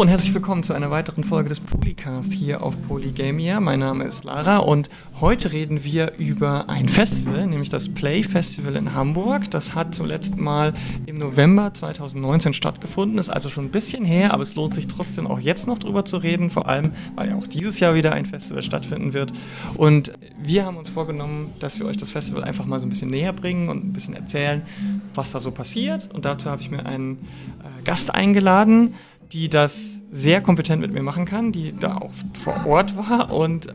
Und herzlich willkommen zu einer weiteren Folge des Polycast hier auf Polygamia. Mein Name ist Lara und heute reden wir über ein Festival, nämlich das Play Festival in Hamburg. Das hat zuletzt mal im November 2019 stattgefunden, ist also schon ein bisschen her, aber es lohnt sich trotzdem auch jetzt noch drüber zu reden, vor allem weil ja auch dieses Jahr wieder ein Festival stattfinden wird. Und wir haben uns vorgenommen, dass wir euch das Festival einfach mal so ein bisschen näher bringen und ein bisschen erzählen, was da so passiert. Und dazu habe ich mir einen äh, Gast eingeladen die das sehr kompetent mit mir machen kann, die da auch vor Ort war und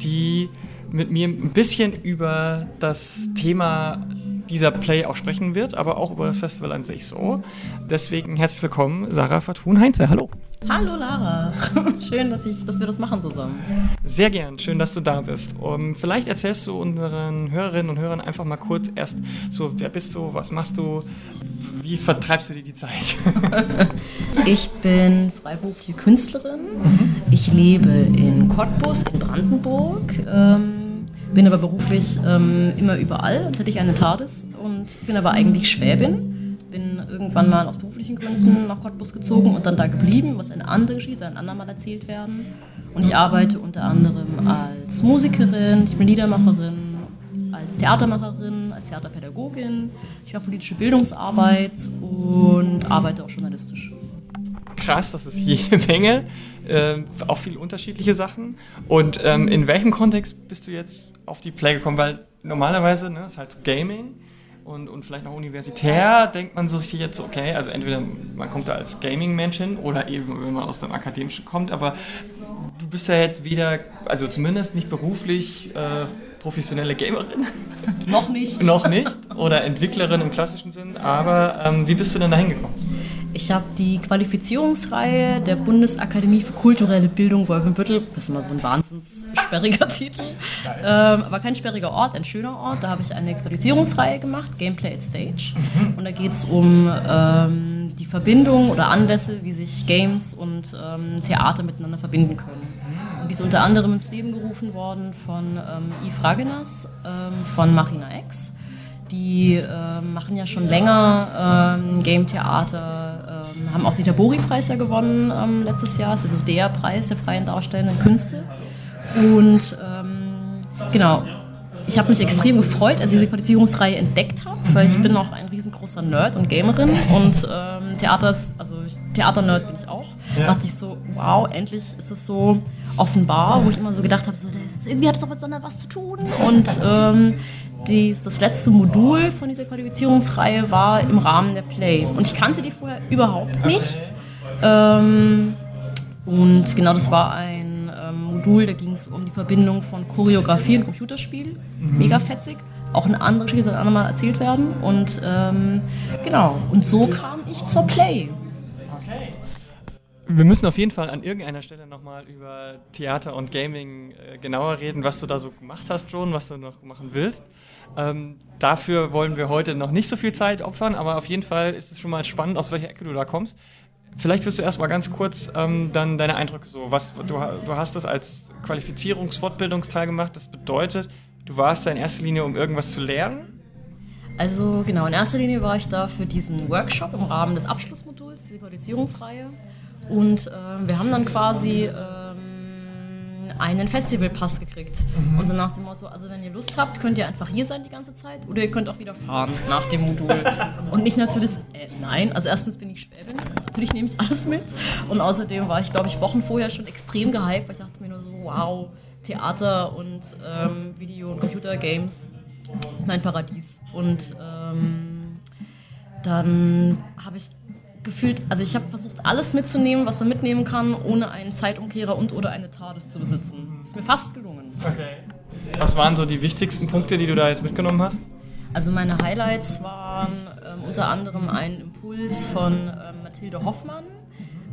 die mit mir ein bisschen über das Thema dieser Play auch sprechen wird, aber auch über das Festival an sich so. Deswegen herzlich willkommen, Sarah Fatun Heinze. Hallo. Hallo Lara, schön, dass, ich, dass wir das machen zusammen. Sehr gern, schön, dass du da bist. Um, vielleicht erzählst du unseren Hörerinnen und Hörern einfach mal kurz erst so, wer bist du, was machst du, wie vertreibst du dir die Zeit? ich bin freiberufliche Künstlerin. Mhm. Ich lebe in Cottbus in Brandenburg. Ähm, bin aber beruflich ähm, immer überall, als hätte ich eine TARDIS und bin aber eigentlich Schwäbin bin irgendwann mal aus beruflichen Gründen nach Cottbus gezogen und dann da geblieben, was eine andere Geschichte, ein andermal erzählt werden. Und ich arbeite unter anderem als Musikerin, ich bin Liedermacherin, als Theatermacherin, als Theaterpädagogin. Ich mache politische Bildungsarbeit und arbeite auch journalistisch. Krass, das ist jede Menge, äh, auch viele unterschiedliche Sachen. Und ähm, in welchem Kontext bist du jetzt auf die Play gekommen? Weil normalerweise ne, ist halt Gaming und, und vielleicht noch universitär, denkt man sich jetzt, okay, also entweder man kommt da als Gaming-Mensch hin oder eben, wenn man aus dem Akademischen kommt, aber du bist ja jetzt wieder, also zumindest nicht beruflich äh, professionelle Gamerin. noch nicht. noch nicht. Oder Entwicklerin im klassischen Sinn, aber ähm, wie bist du denn da hingekommen? Ich habe die Qualifizierungsreihe der Bundesakademie für kulturelle Bildung Wolfenbüttel, das ist immer so ein wahnsinns sperriger Titel, ähm, aber kein sperriger Ort, ein schöner Ort. Da habe ich eine Qualifizierungsreihe gemacht, Gameplay at Stage. Mhm. Und da geht es um ähm, die Verbindung oder Anlässe, wie sich Games und ähm, Theater miteinander verbinden können. Und die ist unter anderem ins Leben gerufen worden von ähm, Yves Ragenas, ähm, von Marina X. Die äh, machen ja schon länger ähm, Game-Theater, ähm, haben auch den Tabori-Preis ja gewonnen ähm, letztes Jahr. Das ist also der Preis der freien darstellenden Künste. Und ähm, genau, ich habe mich extrem gefreut, als ich diese Qualifizierungsreihe entdeckt habe, weil ich bin auch ein riesengroßer Nerd und Gamerin und ähm, Theater ist, also Theater-Nerd bin ich auch. Ja. Da dachte ich so, wow, endlich ist es so offenbar, wo ich immer so gedacht habe, so, das, irgendwie hat es doch miteinander was zu tun. Und ähm, dies, das letzte Modul von dieser Qualifizierungsreihe war im Rahmen der Play. Und ich kannte die vorher überhaupt nicht. Ähm, und genau das war ein ähm, Modul, da ging es um die Verbindung von Choreografie und Computerspiel. Mhm. Mega fetzig. Auch eine andere Geschichte soll andermal erzählt werden. Und ähm, genau, und so kam ich zur Play. Wir müssen auf jeden Fall an irgendeiner Stelle nochmal über Theater und Gaming äh, genauer reden, was du da so gemacht hast schon, was du noch machen willst. Ähm, dafür wollen wir heute noch nicht so viel Zeit opfern, aber auf jeden Fall ist es schon mal spannend, aus welcher Ecke du da kommst. Vielleicht wirst du erstmal ganz kurz ähm, dann deine Eindrücke so. Was, du, du hast das als Qualifizierungs-Fortbildungsteil gemacht. Das bedeutet, du warst da in erster Linie, um irgendwas zu lernen? Also genau, in erster Linie war ich da für diesen Workshop im Rahmen des Abschlussmoduls, die Qualifizierungsreihe. Und äh, wir haben dann quasi... Äh, einen Festivalpass gekriegt. Mhm. Und so nach dem Motto, also wenn ihr Lust habt, könnt ihr einfach hier sein die ganze Zeit oder ihr könnt auch wieder fahren nach dem Modul. Und nicht natürlich, äh, nein, also erstens bin ich Schwäbin, natürlich nehme ich alles mit. Und außerdem war ich, glaube ich, Wochen vorher schon extrem gehypt, weil ich dachte mir nur so, wow, Theater und ähm, Video- und Computergames, mein Paradies. Und ähm, dann habe ich gefühlt, also ich habe versucht, alles mitzunehmen, was man mitnehmen kann, ohne einen Zeitumkehrer und oder eine TARDIS zu besitzen. Ist mir fast gelungen. Okay. Was waren so die wichtigsten Punkte, die du da jetzt mitgenommen hast? Also meine Highlights waren ähm, unter anderem ein Impuls von ähm, Mathilde Hoffmann,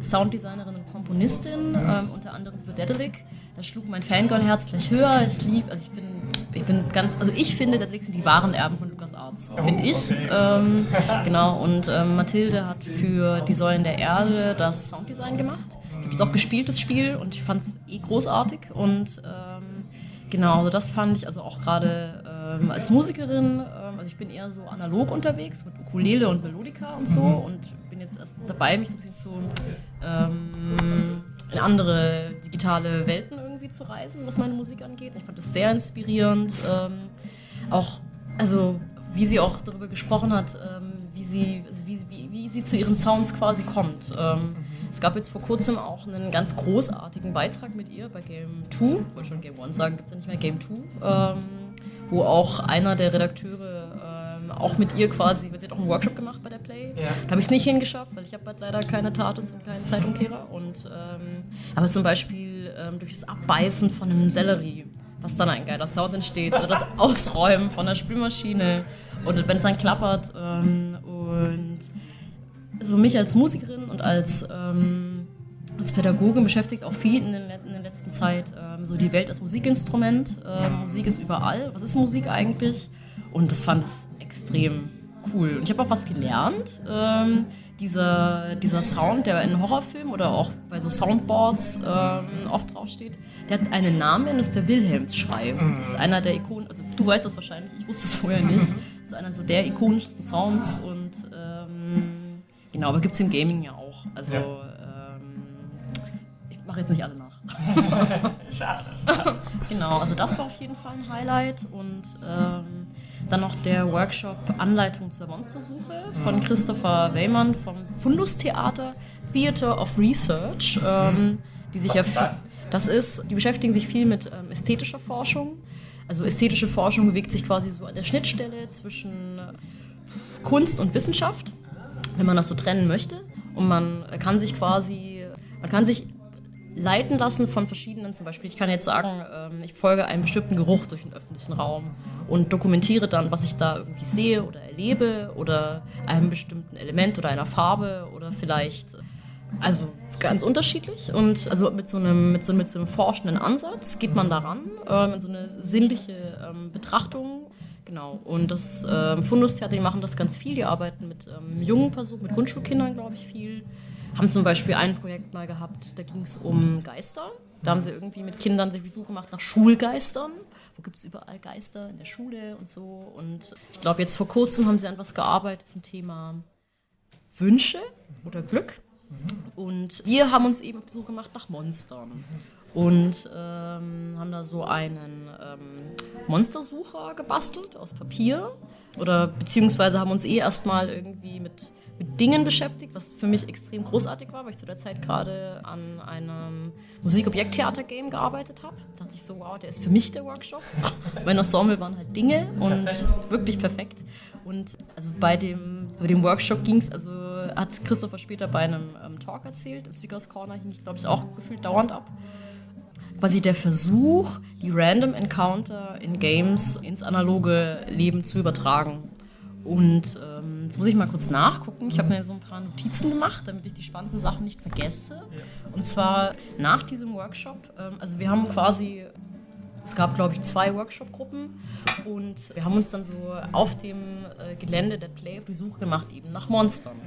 Sounddesignerin und Komponistin, ähm, unter anderem für Dedelic. Da schlug mein Fangirl-Herz gleich höher. Ich liebe, also ich bin ich bin ganz, also ich finde, Dedelic sind die wahren Erben von Lukas Arts, finde ich. Ähm, genau, und ähm, Mathilde hat für die Säulen der Erde das Sounddesign gemacht. Ich habe jetzt auch gespielt, das Spiel, und ich fand es eh großartig. Und ähm, genau, also das fand ich also auch gerade ähm, als Musikerin, ähm, also ich bin eher so analog unterwegs mit Ukulele und Melodika und so und bin bin jetzt erst dabei, mich so ein bisschen zu ähm, in andere digitale Welten irgendwie zu reisen, was meine Musik angeht. Ich fand das sehr inspirierend. Ähm, auch, also wie sie auch darüber gesprochen hat, ähm, wie, sie, also wie, wie, wie sie zu ihren Sounds quasi kommt. Ähm, es gab jetzt vor kurzem auch einen ganz großartigen Beitrag mit ihr bei Game 2, ich wollte schon Game 1 sagen, gibt es ja nicht mehr, Game 2, ähm, wo auch einer der Redakteure auch mit ihr quasi, sie hat auch einen Workshop gemacht bei der Play. Ja. Da habe ich es nicht hingeschafft, weil ich habe halt leider keine Tatus und keinen Zeitumkehrer. Und, ähm, aber zum Beispiel ähm, durch das Abbeißen von einem Sellerie, was dann ein geiler Sound entsteht, oder das Ausräumen von der Spülmaschine und wenn es dann klappert ähm, und also mich als Musikerin und als, ähm, als Pädagogin beschäftigt auch viel in, den, in der letzten Zeit ähm, so die Welt als Musikinstrument. Ähm, Musik ist überall. Was ist Musik eigentlich? Und das fand ich extrem cool. Und ich habe auch was gelernt. Ähm, dieser, dieser Sound, der in Horrorfilmen oder auch bei so Soundboards ähm, oft draufsteht, der hat einen Namen, das ist der Wilhelmsschrei. Das ist einer der Ikonen, also du weißt das wahrscheinlich, ich wusste es vorher nicht. Das ist einer so der ikonischsten Sounds und ähm, genau, aber gibt es im Gaming ja auch. Also ja. ähm, ich mache jetzt nicht alle nach. schade, schade. genau, also das war auf jeden Fall ein Highlight und ähm, dann noch der Workshop Anleitung zur Monstersuche von mhm. Christopher Weymann vom Fundus Theater Theater of Research, ähm, die sich Was ja das? das ist, die beschäftigen sich viel mit ähm, ästhetischer Forschung. Also ästhetische Forschung bewegt sich quasi so an der Schnittstelle zwischen Kunst und Wissenschaft, wenn man das so trennen möchte. Und man kann sich quasi, man kann sich leiten lassen von verschiedenen, zum Beispiel, ich kann jetzt sagen, ähm, ich folge einem bestimmten Geruch durch den öffentlichen Raum und dokumentiere dann, was ich da irgendwie sehe oder erlebe oder einem bestimmten Element oder einer Farbe oder vielleicht, also ganz unterschiedlich und also mit so einem, mit so, mit so einem forschenden Ansatz geht man daran, ähm, in so eine sinnliche ähm, Betrachtung Genau. Und das ähm, Fundustheater, die machen das ganz viel. Die arbeiten mit ähm, jungen Personen, mit Grundschulkindern, glaube ich, viel haben zum Beispiel ein Projekt mal gehabt, da ging es um Geister. Da haben sie irgendwie mit Kindern sich Besuch gemacht nach Schulgeistern. Wo gibt es überall Geister in der Schule und so. Und ich glaube, jetzt vor kurzem haben sie an was gearbeitet zum Thema Wünsche oder Glück. Und wir haben uns eben Besuch gemacht nach Monstern. Und ähm, haben da so einen ähm, Monstersucher gebastelt aus Papier. Oder beziehungsweise haben uns eh erstmal irgendwie mit mit Dingen beschäftigt, was für mich extrem großartig war, weil ich zu der Zeit gerade an einem Musikobjekttheater-Game gearbeitet habe. Da dachte ich so, wow, der ist für mich der Workshop. mein Ensemble waren halt Dinge und perfekt. wirklich perfekt. Und also bei dem, bei dem Workshop ging es, also hat Christopher später bei einem ähm, Talk erzählt, das Speakers Corner hing ich, glaube ich, auch gefühlt dauernd ab. Quasi der Versuch, die Random Encounter in Games ins analoge Leben zu übertragen. Und jetzt muss ich mal kurz nachgucken. Ich habe mir so ein paar Notizen gemacht, damit ich die spannendsten Sachen nicht vergesse. Und zwar nach diesem Workshop, ähm, also wir haben quasi, es gab glaube ich zwei Workshop-Gruppen und wir haben uns dann so auf dem äh, Gelände der Play auf die Suche gemacht, eben nach Monstern.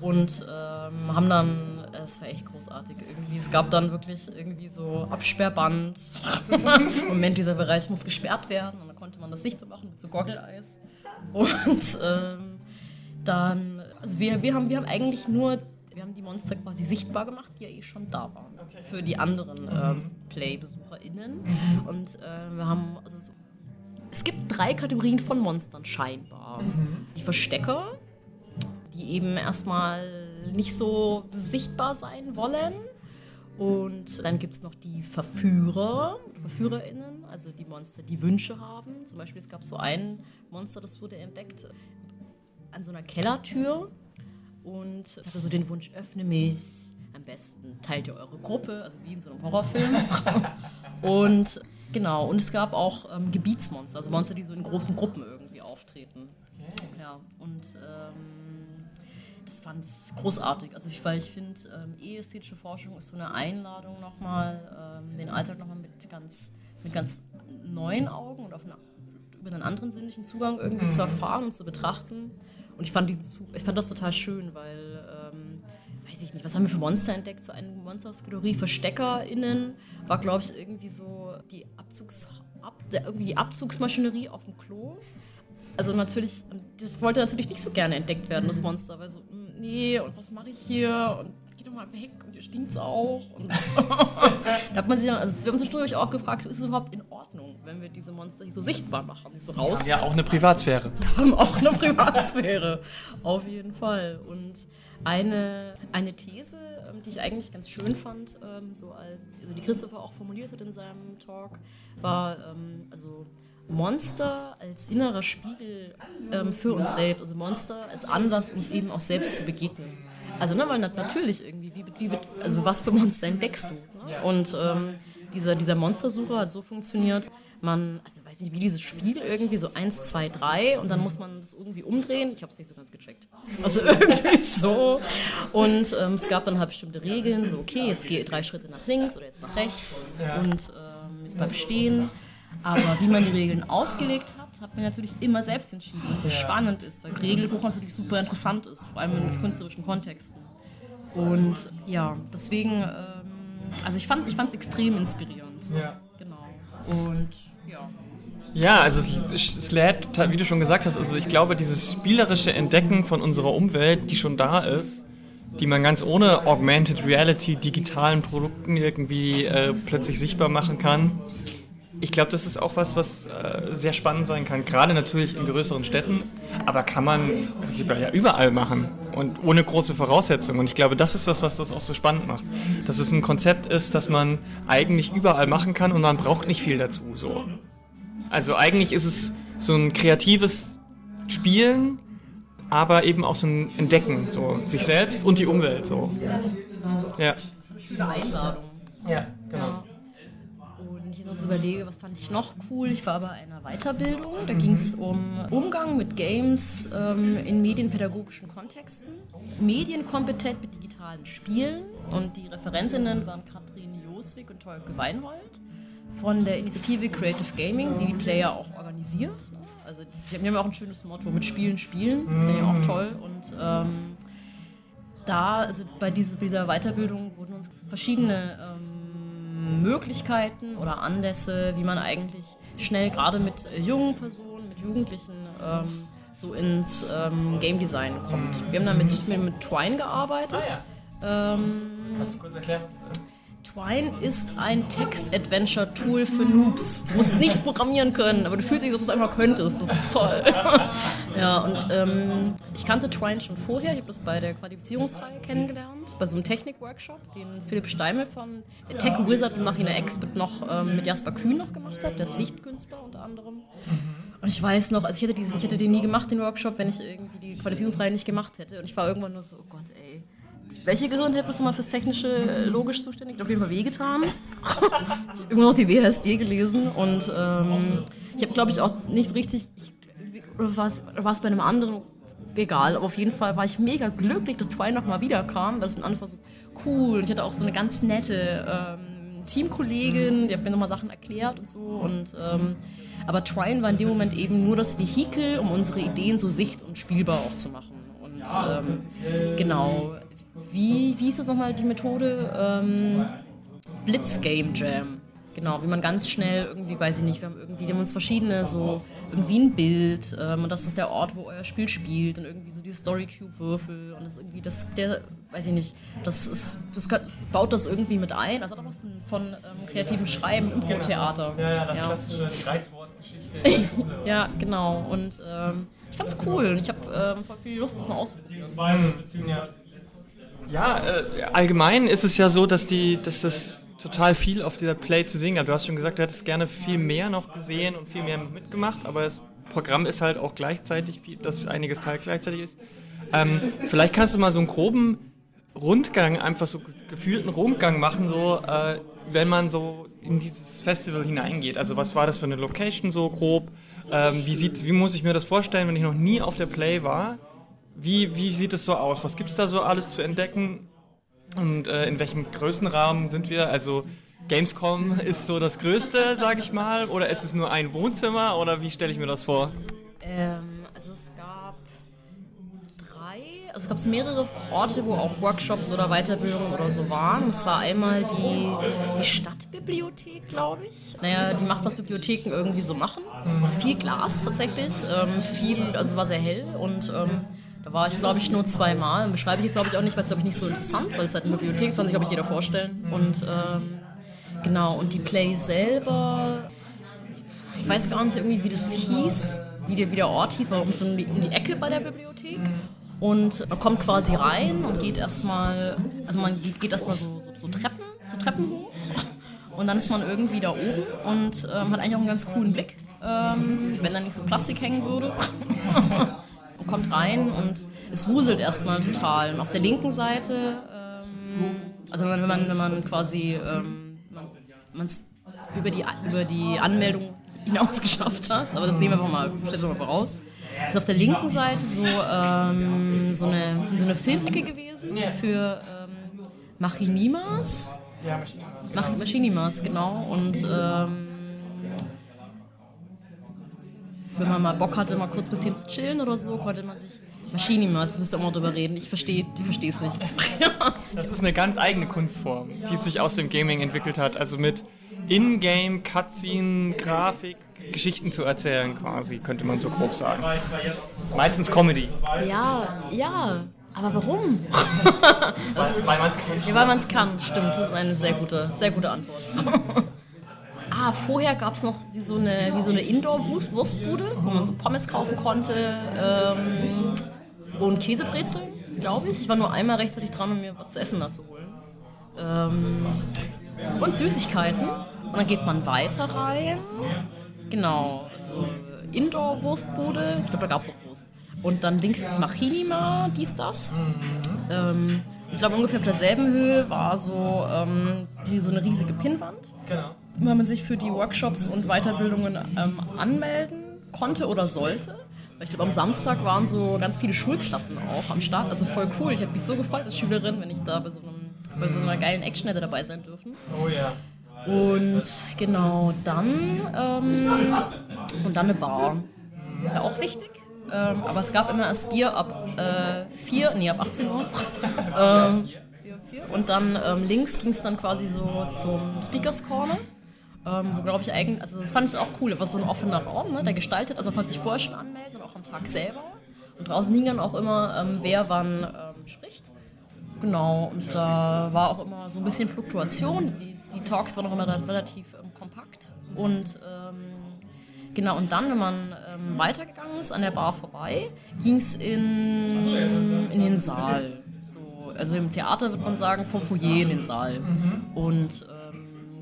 Und ähm, haben dann, es war echt großartig irgendwie. Es gab dann wirklich irgendwie so Absperrband. Moment, dieser Bereich muss gesperrt werden. Und dann konnte man das sichtbar machen mit so Goggle-Eyes. Und ähm, dann, also wir, wir, haben, wir haben eigentlich nur, wir haben die Monster quasi sichtbar gemacht, die ja eh schon da waren. Okay. Für die anderen ähm, Play-BesucherInnen. Mhm. Und äh, wir haben, also so, es gibt drei Kategorien von Monstern scheinbar. Mhm. Die Verstecker, die eben erstmal nicht so sichtbar sein wollen. Und dann gibt es noch die Verführer, VerführerInnen, also die Monster, die Wünsche haben. Zum Beispiel, es gab so ein Monster, das wurde entdeckt an so einer Kellertür und hatte so den Wunsch, öffne mich. Am besten teilt ihr eure Gruppe, also wie in so einem Horrorfilm. und genau, und es gab auch ähm, Gebietsmonster, also Monster, die so in großen Gruppen irgendwie auftreten. Okay. Ja, und ähm, das fand ich großartig. Also ich, weil ich finde, ähm, ästhetische Forschung ist so eine Einladung nochmal, ähm, den Alltag nochmal mit ganz, mit ganz neuen Augen und auf eine, über einen anderen sinnlichen Zugang irgendwie mhm. zu erfahren und zu betrachten. Und ich fand, diesen Zug, ich fand das total schön, weil, ähm, weiß ich nicht, was haben wir für Monster entdeckt? So eine Monsterskategorie VersteckerInnen war, glaube ich, irgendwie so die Abzugs, ab, irgendwie die Abzugsmaschinerie auf dem Klo. Also natürlich, das wollte natürlich nicht so gerne entdeckt werden, das Monster, weil so, hm, nee, und was mache ich hier? Und geh doch mal weg und hier stinkt's auch. Und da hat man sich dann, also wir haben uns zwischendurch auch gefragt, ist es überhaupt in wir diese Monster hier so sichtbar machen, die so raus. Ja, auch eine Privatsphäre. Wir haben auch eine Privatsphäre, auf jeden Fall. Und eine, eine These, ähm, die ich eigentlich ganz schön fand, ähm, so als, also die Christopher auch formuliert hat in seinem Talk, war ähm, also Monster als innerer Spiegel für uns selbst, also Monster als Anlass, uns eben auch selbst zu begegnen. Also, ne, weil natürlich irgendwie, wie, wie, also was für Monster entdeckst du? Ne? Und ähm, dieser, dieser Monstersucher hat so funktioniert, man, also weiß nicht, wie dieses Spiel irgendwie so eins, zwei, drei und dann muss man das irgendwie umdrehen. Ich habe es nicht so ganz gecheckt. Also irgendwie so. Und ähm, es gab dann halt bestimmte Regeln, so okay, jetzt gehe drei Schritte nach links oder jetzt nach rechts und ähm, jetzt bleib stehen. Aber wie man die Regeln ausgelegt hat, hat man natürlich immer selbst entschieden, was sehr spannend ist, weil Regelbuch natürlich super interessant ist, vor allem in künstlerischen Kontexten. Und ja, deswegen, ähm, also ich fand es extrem inspirierend. Ja. Genau. Und ja. Ja, also lädt, wie du schon gesagt hast, also ich glaube, dieses spielerische Entdecken von unserer Umwelt, die schon da ist, die man ganz ohne Augmented Reality digitalen Produkten irgendwie äh, plötzlich sichtbar machen kann, ich glaube, das ist auch was, was äh, sehr spannend sein kann. Gerade natürlich in größeren Städten, aber kann man prinzipiell ja überall machen und ohne große Voraussetzungen. Und ich glaube, das ist das, was das auch so spannend macht. Dass es ein Konzept ist, das man eigentlich überall machen kann und man braucht nicht viel dazu. So. Also eigentlich ist es so ein kreatives Spielen, aber eben auch so ein Entdecken, so sich selbst und die Umwelt. So. Ja. Schöne Einladung. Ja, genau. So überlege, was fand ich noch cool. Ich war bei einer Weiterbildung. Da ging es um Umgang mit Games ähm, in medienpädagogischen Kontexten. Medienkompetent mit digitalen Spielen. Und die Referentinnen waren Katrin Joswig und Tolke Weinhold von der Initiative Creative Gaming, die die Player auch organisiert. Also die haben ja auch ein schönes Motto, mit Spielen spielen. Das finde ich auch toll. Und ähm, da, also bei dieser, dieser Weiterbildung wurden uns verschiedene ähm, Möglichkeiten oder Anlässe, wie man eigentlich schnell gerade mit jungen Personen, mit Jugendlichen ähm, so ins ähm, Game Design kommt. Wir haben da mit, mit, mit Twine gearbeitet. Ah, ja. ähm, Kannst du kurz erklären? Twine ist ein Text-Adventure-Tool für Noobs. Du musst nicht programmieren können, aber du fühlst dich, dass du es einmal könntest. Das ist toll. ja, und ähm, ich kannte Twine schon vorher. Ich habe das bei der Qualifizierungsreihe kennengelernt, bei so einem Technik-Workshop, den Philipp Steimel von der Tech Wizard von Machina Expert noch ähm, mit Jasper Kühn noch gemacht hat. Der ist Lichtkünstler unter anderem. Und ich weiß noch, also ich hätte, diesen, ich hätte den nie gemacht, den Workshop, wenn ich irgendwie die Qualifizierungsreihe nicht gemacht hätte. Und ich war irgendwann nur so, oh Gott, ey welche Gehirnhälfte ist nochmal fürs technische äh, logisch zuständig? Auf jeden Fall wehgetan. ich habe immer noch die WSD gelesen und ähm, ich habe, glaube ich, auch nicht so richtig. Ich, oder war es bei einem anderen? Egal, aber auf jeden Fall war ich mega glücklich, dass Twine nochmal wiederkam, weil es von Anfang war so cool. Ich hatte auch so eine ganz nette ähm, Teamkollegin, die hat mir nochmal Sachen erklärt und so. Und, ähm, aber Twine war in dem Moment eben nur das Vehikel, um unsere Ideen so sicht- und spielbar auch zu machen. Und ähm, genau, wie, wie ist das nochmal die Methode? Ähm, Blitz Game Jam. Genau, wie man ganz schnell irgendwie, weiß ich nicht, wir haben irgendwie, wir haben uns verschiedene, so irgendwie ein Bild ähm, und das ist der Ort, wo euer Spiel spielt und irgendwie so die Story Cube Würfel und das irgendwie, das, der, weiß ich nicht, das ist, das baut das irgendwie mit ein. Also hat auch was von, von ähm, kreativem Schreiben, Impro-Theater. Ja, ja, das ja. klassische Reizwortgeschichte. ja, genau und ähm, ich fand's cool und ich habe ähm, voll viel Lust, das mal auszuprobieren. Ja. Ja, äh, allgemein ist es ja so, dass die, dass das total viel auf dieser Play zu sehen gab. Du hast schon gesagt, du hättest gerne viel mehr noch gesehen und viel mehr mitgemacht, aber das Programm ist halt auch gleichzeitig, dass einiges Teil gleichzeitig ist. Ähm, vielleicht kannst du mal so einen groben Rundgang, einfach so gefühlten Rundgang machen, so äh, wenn man so in dieses Festival hineingeht. Also was war das für eine Location so grob? Ähm, wie, sieht, wie muss ich mir das vorstellen, wenn ich noch nie auf der Play war? Wie, wie sieht es so aus? Was gibt es da so alles zu entdecken? Und äh, in welchem Größenrahmen sind wir? Also Gamescom ist so das Größte, sage ich mal, oder ist es nur ein Wohnzimmer oder wie stelle ich mir das vor? Ähm, also es gab drei, also es gab mehrere Orte, wo auch Workshops oder Weiterbildungen oder so waren. Es war einmal die, die Stadtbibliothek, glaube ich. Naja, die macht, was Bibliotheken irgendwie so machen. Mhm. Viel Glas tatsächlich, ähm, viel, also es war sehr hell und ähm, Da war ich, glaube ich, nur zweimal. Beschreibe ich jetzt, glaube ich, auch nicht, weil es, glaube ich, nicht so interessant, weil es halt eine Bibliothek ist, kann sich, glaube ich, jeder vorstellen. Und ähm, genau, und die Play selber, ich weiß gar nicht irgendwie, wie das hieß, wie der, wie der Ort hieß, war um, so um, die, Ecke bei der Bibliothek. Und man kommt quasi rein und geht erstmal, also man geht, geht erstmal so, so, so Treppen, so Treppen hoch. Und dann ist man irgendwie da oben und ähm, hat eigentlich auch einen ganz coolen Blick, ähm, wenn da nicht so Plastik hängen würde. kommt rein und es wuselt erstmal total. Und auf der linken Seite, ähm, also wenn man, wenn man quasi ähm, man's über, die, über die Anmeldung hinaus geschafft hat, aber das nehmen wir einfach mal, stellen wir mal voraus, ist auf der linken Seite so, ähm, so, eine, so eine Filmecke gewesen für ähm, Machinimas. Ja, Maschinenmaß. Mach Maschinimas, genau. Und ähm, wenn man mal Bock hatte, mal kurz ein bisschen zu chillen oder so, konnte man sich. Maschinimas, müsst ihr auch mal drüber reden. Ich verstehe ich verstehe es nicht. Das ist eine ganz eigene Kunstform, die sich aus dem Gaming entwickelt hat. Also mit Ingame, Cutscene, Grafik, Geschichten zu erzählen quasi, könnte man so grob sagen. Meistens Comedy. ja, ja. Aber warum? Ist- Weil man es kann. Ja, weil man es kann, stimmt. Das ist eine sehr gute, sehr gute Antwort. Ah, vorher gab es noch wie so eine, wie so eine Indoor-Wurstbude, wo man so Pommes kaufen konnte ähm, und Käsebrezeln, glaube ich. Ich war nur einmal rechtzeitig dran, um mir was zu essen da zu holen. Ähm, und Süßigkeiten. Und dann geht man weiter rein. Genau, also Indoor-Wurstbude. Ich glaube, da gab es auch Wurst. Und dann links ist Machinima, dies, das. Ähm, ich glaube, ungefähr auf derselben Höhe war so, ähm, die, so eine riesige Pinnwand, Genau. Weil man sich für die Workshops und Weiterbildungen ähm, anmelden konnte oder sollte. Ich glaube, am Samstag waren so ganz viele Schulklassen auch am Start. Also voll cool. Ich habe mich so gefreut als Schülerin, wenn ich da bei so, einem, bei so einer geilen Action hätte dabei sein dürfen. Oh ja. Und genau, dann ähm, und dann eine Bar. Ist ja auch wichtig. Ähm, aber es gab immer erst Bier ab äh, 4, nee, ab 18 Uhr. ähm, Bier ab 4. und dann ähm, links ging es dann quasi so zum Speakers Corner. Ähm, wo glaube ich eigentlich, also das fand ich auch cool, war so ein offener Raum, ne, der gestaltet, also man konnte sich vorher schon anmelden und auch am Tag selber. Und draußen hing dann auch immer, ähm, wer wann ähm, spricht. Genau, und da war auch immer so ein bisschen Fluktuation. Die, die Talks waren auch immer re- relativ ähm, kompakt. Und ähm, genau, und dann, wenn man ähm, weitergegangen ist, an der Bar vorbei, ging es in, in den Saal. So, also im Theater würde man sagen, vom Foyer in den Saal. Und ähm,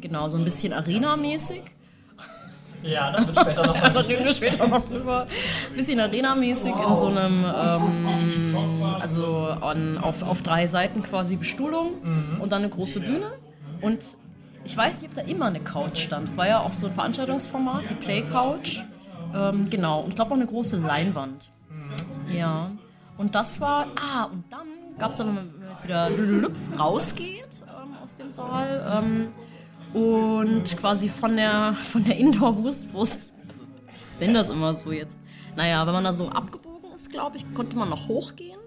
genau, so ein bisschen Arena-mäßig. Ja, das wird später noch Da reden wir später noch drüber. Bisschen Arena-mäßig in so einem, ähm, also an, auf, auf drei Seiten quasi Bestuhlung und dann eine große Bühne. Und ich weiß nicht, ob da immer eine Couch stand. Es war ja auch so ein Veranstaltungsformat, die Play Couch. Ähm, genau, und ich glaube auch eine große Leinwand. Ja. Und das war, ah, und dann gab es dann, wenn man jetzt wieder rausgeht ähm, aus dem Saal, ähm, und quasi von der, von der Indoor-Wurst, also ich nenne das immer so jetzt, naja, wenn man da so abgebogen ist, glaube ich, konnte man noch hochgehen,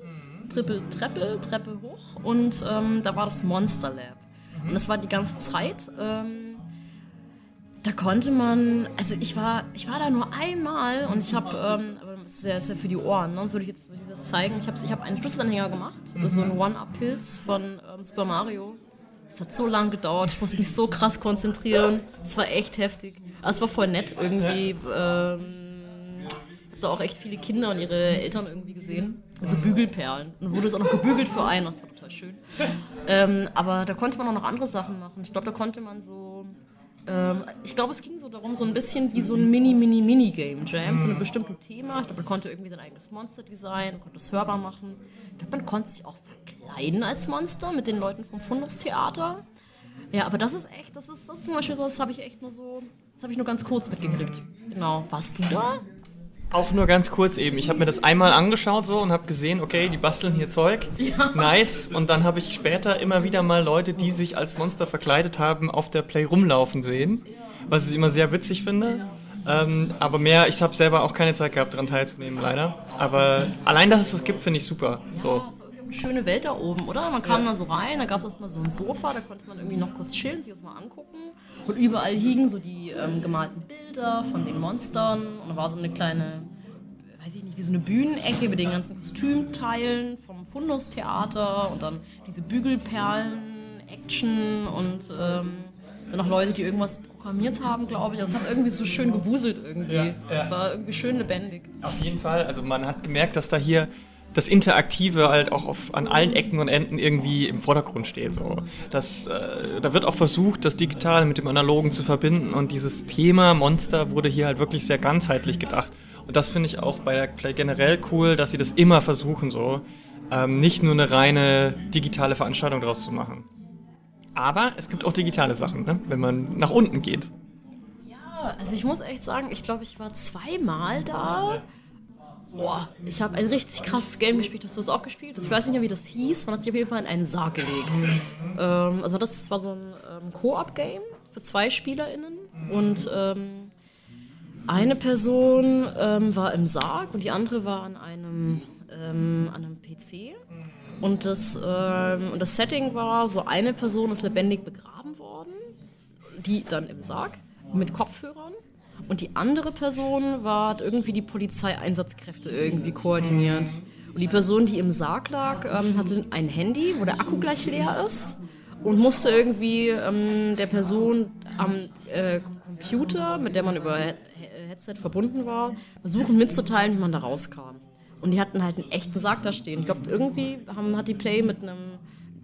Triple, Treppe, Treppe hoch und ähm, da war das Monster Lab. Und das war die ganze Zeit, ähm, da konnte man, also ich war, ich war da nur einmal und ich habe, ähm, aber das ist ja, ist ja für die Ohren, ne? sonst würde ich jetzt würde ich das zeigen. Ich habe ich hab einen Schlüsselanhänger gemacht, so ein One-Up-Pilz von ähm, Super Mario. Es hat so lange gedauert, ich musste mich so krass konzentrieren. Es war echt heftig. Aber es war voll nett irgendwie. Ähm, habe da auch echt viele Kinder und ihre Eltern irgendwie gesehen. Mit so Bügelperlen. Und wurde es auch noch gebügelt für einen, das war total schön. Ähm, aber da konnte man auch noch andere Sachen machen. Ich glaube, da konnte man so. Ähm, ich glaube, es ging so darum, so ein bisschen wie so ein Mini-Mini-Mini-Game-Jam zu einem bestimmten Thema. Ich glaube, man konnte irgendwie sein eigenes Monster designen, konnte es hörbar machen. Ich glaube, man konnte sich auch verkleiden als Monster mit den Leuten vom Fundus-Theater. Ja, aber das ist echt, das ist, das ist zum Beispiel so, das habe ich echt nur so, das habe ich nur ganz kurz mitgekriegt. Genau. Warst du da? Auch nur ganz kurz eben. Ich habe mir das einmal angeschaut so und habe gesehen, okay, die basteln hier Zeug. Nice. Und dann habe ich später immer wieder mal Leute, die sich als Monster verkleidet haben, auf der Play rumlaufen sehen. Was ich immer sehr witzig finde. Ähm, aber mehr, ich habe selber auch keine Zeit gehabt, daran teilzunehmen, leider. Aber allein, dass es das gibt, finde ich super. So. Ja, es schöne Welt da oben, oder? Man kam da so rein, da gab es erstmal so ein Sofa, da konnte man irgendwie noch kurz chillen, sich das mal angucken. Und überall hingen so die ähm, gemalten Bilder von den Monstern. Und da war so eine kleine, weiß ich nicht, wie so eine Bühnenecke mit den ganzen Kostümteilen vom Fundus-Theater und dann diese Bügelperlen-Action und ähm, dann noch Leute, die irgendwas programmiert haben, glaube ich. Das hat irgendwie so schön gewuselt irgendwie. Ja, Es ja. war irgendwie schön lebendig. Auf jeden Fall. Also man hat gemerkt, dass da hier das Interaktive halt auch auf, an allen Ecken und Enden irgendwie im Vordergrund steht. So. Das, äh, da wird auch versucht, das Digitale mit dem Analogen zu verbinden und dieses Thema Monster wurde hier halt wirklich sehr ganzheitlich gedacht. Und das finde ich auch bei der Play generell cool, dass sie das immer versuchen, so ähm, nicht nur eine reine digitale Veranstaltung daraus zu machen. Aber es gibt auch digitale Sachen, ne? wenn man nach unten geht. Ja, also ich muss echt sagen, ich glaube, ich war zweimal da. Boah, ich habe ein richtig krasses Game gespielt. Hast du es auch gespielt? Ich weiß nicht mehr, wie das hieß. Man hat sich auf jeden Fall in einen Sarg gelegt. Ähm, also das war so ein ähm, Koop-Game für zwei SpielerInnen. Und ähm, eine Person ähm, war im Sarg und die andere war an einem, ähm, an einem PC. Und das, ähm, und das Setting war, so eine Person ist lebendig begraben worden, die dann im Sarg mit Kopfhörern. Und die andere Person war, irgendwie die Polizeieinsatzkräfte irgendwie koordiniert. Und die Person, die im Sarg lag, ähm, hatte ein Handy, wo der Akku gleich leer ist und musste irgendwie ähm, der Person am äh, Computer, mit der man über He He- Headset verbunden war, versuchen mitzuteilen, wie man da rauskam. Und die hatten halt einen echten Sarg da stehen. Ich glaube, irgendwie haben, hat die Play mit einem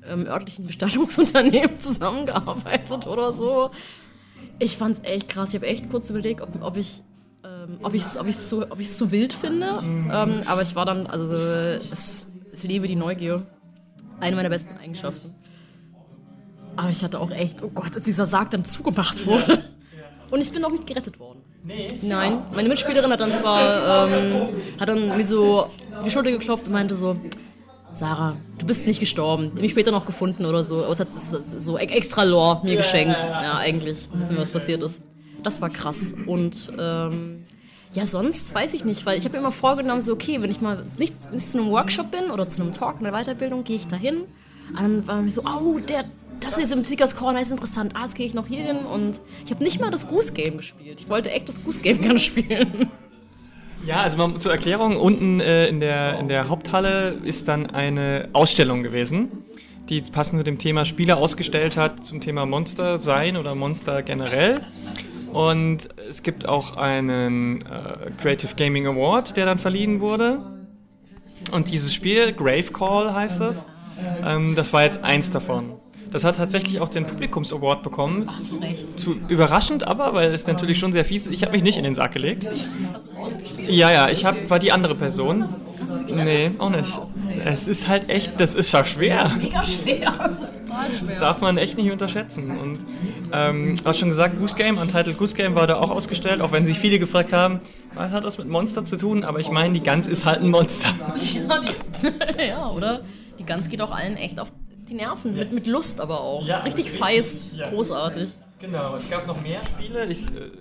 ähm, örtlichen Bestattungsunternehmen zusammengearbeitet oder so. Ich fand's echt krass. Ich habe echt kurz überlegt, ob, ob ich ähm, ob ich es ob ich's ich's zu wild finde. Ähm, aber ich war dann, also es, ich liebe die Neugier. Eine meiner besten Eigenschaften. Aber ich hatte auch echt, oh Gott, als dieser Sarg dann zugemacht wurde. Und ich bin auch nicht gerettet worden. Nein, meine Mitspielerin hat dann zwar, ähm, hat dann mir so die Schulter geklopft und meinte so, Sarah, du bist nicht gestorben. Die mich später noch gefunden oder so. Aber es hat so e- extra Lore mir geschenkt. Ja, eigentlich. Wissen wir, was passiert ist. Das war krass. Und ähm, ja, sonst weiß ich nicht, weil ich habe mir immer vorgenommen, so, okay, wenn ich mal nicht, nicht zu einem Workshop bin oder zu einem Talk, einer Weiterbildung, gehe ich da hin. Und dann war mir so, oh, der, das ist im Seekers Corner, ist interessant. Ah, jetzt gehe ich noch hier hin. Und ich habe nicht mal das Goose Game gespielt. Ich wollte echt das Goose Game gerne spielen. Ja, also mal zur Erklärung, unten äh, in, der, in der Haupthalle ist dann eine Ausstellung gewesen, die passend zu dem Thema Spiele ausgestellt hat, zum Thema Monster sein oder Monster generell. Und es gibt auch einen äh, Creative Gaming Award, der dann verliehen wurde. Und dieses Spiel, Grave Call heißt das, ähm, das war jetzt eins davon. Das hat tatsächlich auch den Publikums Award bekommen. Ach, zu Recht. Zu, überraschend aber, weil es natürlich schon sehr fies ist. Ich habe mich nicht in den Sack gelegt. Ja, ja, ich hab, war die andere Person. Nee, auch nicht. Es ist halt echt, das ist schon schwer. Mega schwer. Das ist total schwer. Das darf man echt nicht unterschätzen. Und ähm, du hast schon gesagt, Goose Game, Untitled Goose Game war da auch ausgestellt, auch wenn sich viele gefragt haben, was hat das mit Monster zu tun? Aber ich meine, die Gans ist halt ein Monster. Ja, die, ja, oder? Die Gans geht auch allen echt auf die Nerven. Mit, mit Lust aber auch. Ja, richtig richtig, feist. ja. Großartig. Genau, es gab noch mehr Spiele. Ich äh,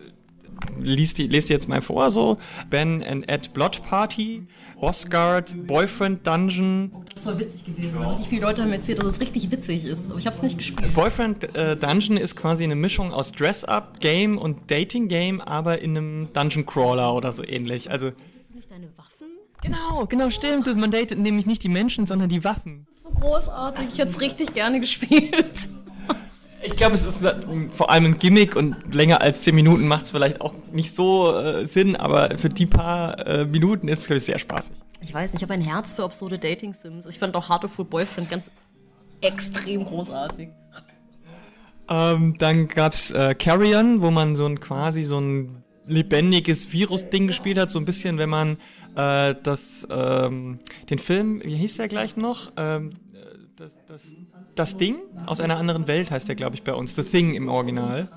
lies die, lese die jetzt mal vor, so. Ben and Ed Blood Party, Boss Guard, Boyfriend Dungeon, Das war witzig gewesen. Richtig viele Leute haben erzählt, dass es richtig witzig ist. Aber ich habe es nicht gespielt. Boyfriend äh, Dungeon ist quasi eine Mischung aus Dress-Up-Game und Dating-Game, aber in einem Dungeon-Crawler oder so ähnlich. Also, Hast du nicht deine Waffen? genau, genau, stimmt. Man datet nämlich nicht die Menschen, sondern die Waffen. So großartig. Ich hätte es richtig gerne gespielt. Ich glaube, es ist äh, vor allem ein Gimmick und länger als 10 Minuten macht es vielleicht auch nicht so äh, Sinn, aber für die paar äh, Minuten ist es, glaube ich, sehr spaßig. Ich weiß nicht, ich habe ein Herz für absurde Dating-Sims. Ich fand auch Hard to Full Boyfriend ganz extrem großartig. Ähm, dann gab's äh, Carrion, wo man so ein quasi so ein lebendiges Virus-Ding gespielt hat, so ein bisschen, wenn man äh, das, ähm, den Film, wie hieß der gleich noch? Ähm, äh, das, das, das Ding aus einer anderen Welt heißt der, glaube ich, bei uns. The Thing im Original.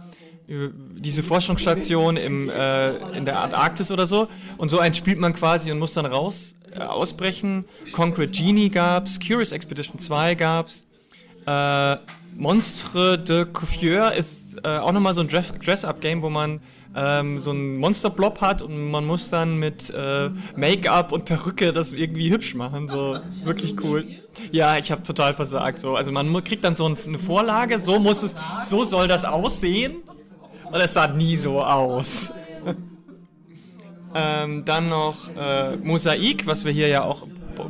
Diese Forschungsstation im, äh, in der Antarktis oder so. Und so eins spielt man quasi und muss dann raus äh, ausbrechen. Concrete Genie gab's, Curious Expedition 2 gab's. Äh, Monstre de Couffure ist äh, auch nochmal so ein Dress- Dress-Up-Game, wo man ähm, so einen Monster-Blob hat und man muss dann mit äh, Make-up und Perücke das irgendwie hübsch machen. So, wirklich cool. Ja, ich habe total versagt. So. Also man kriegt dann so ein, eine Vorlage, so muss es, so soll das aussehen. Und es sah nie so aus. Ähm, dann noch äh, Mosaik, was wir hier ja auch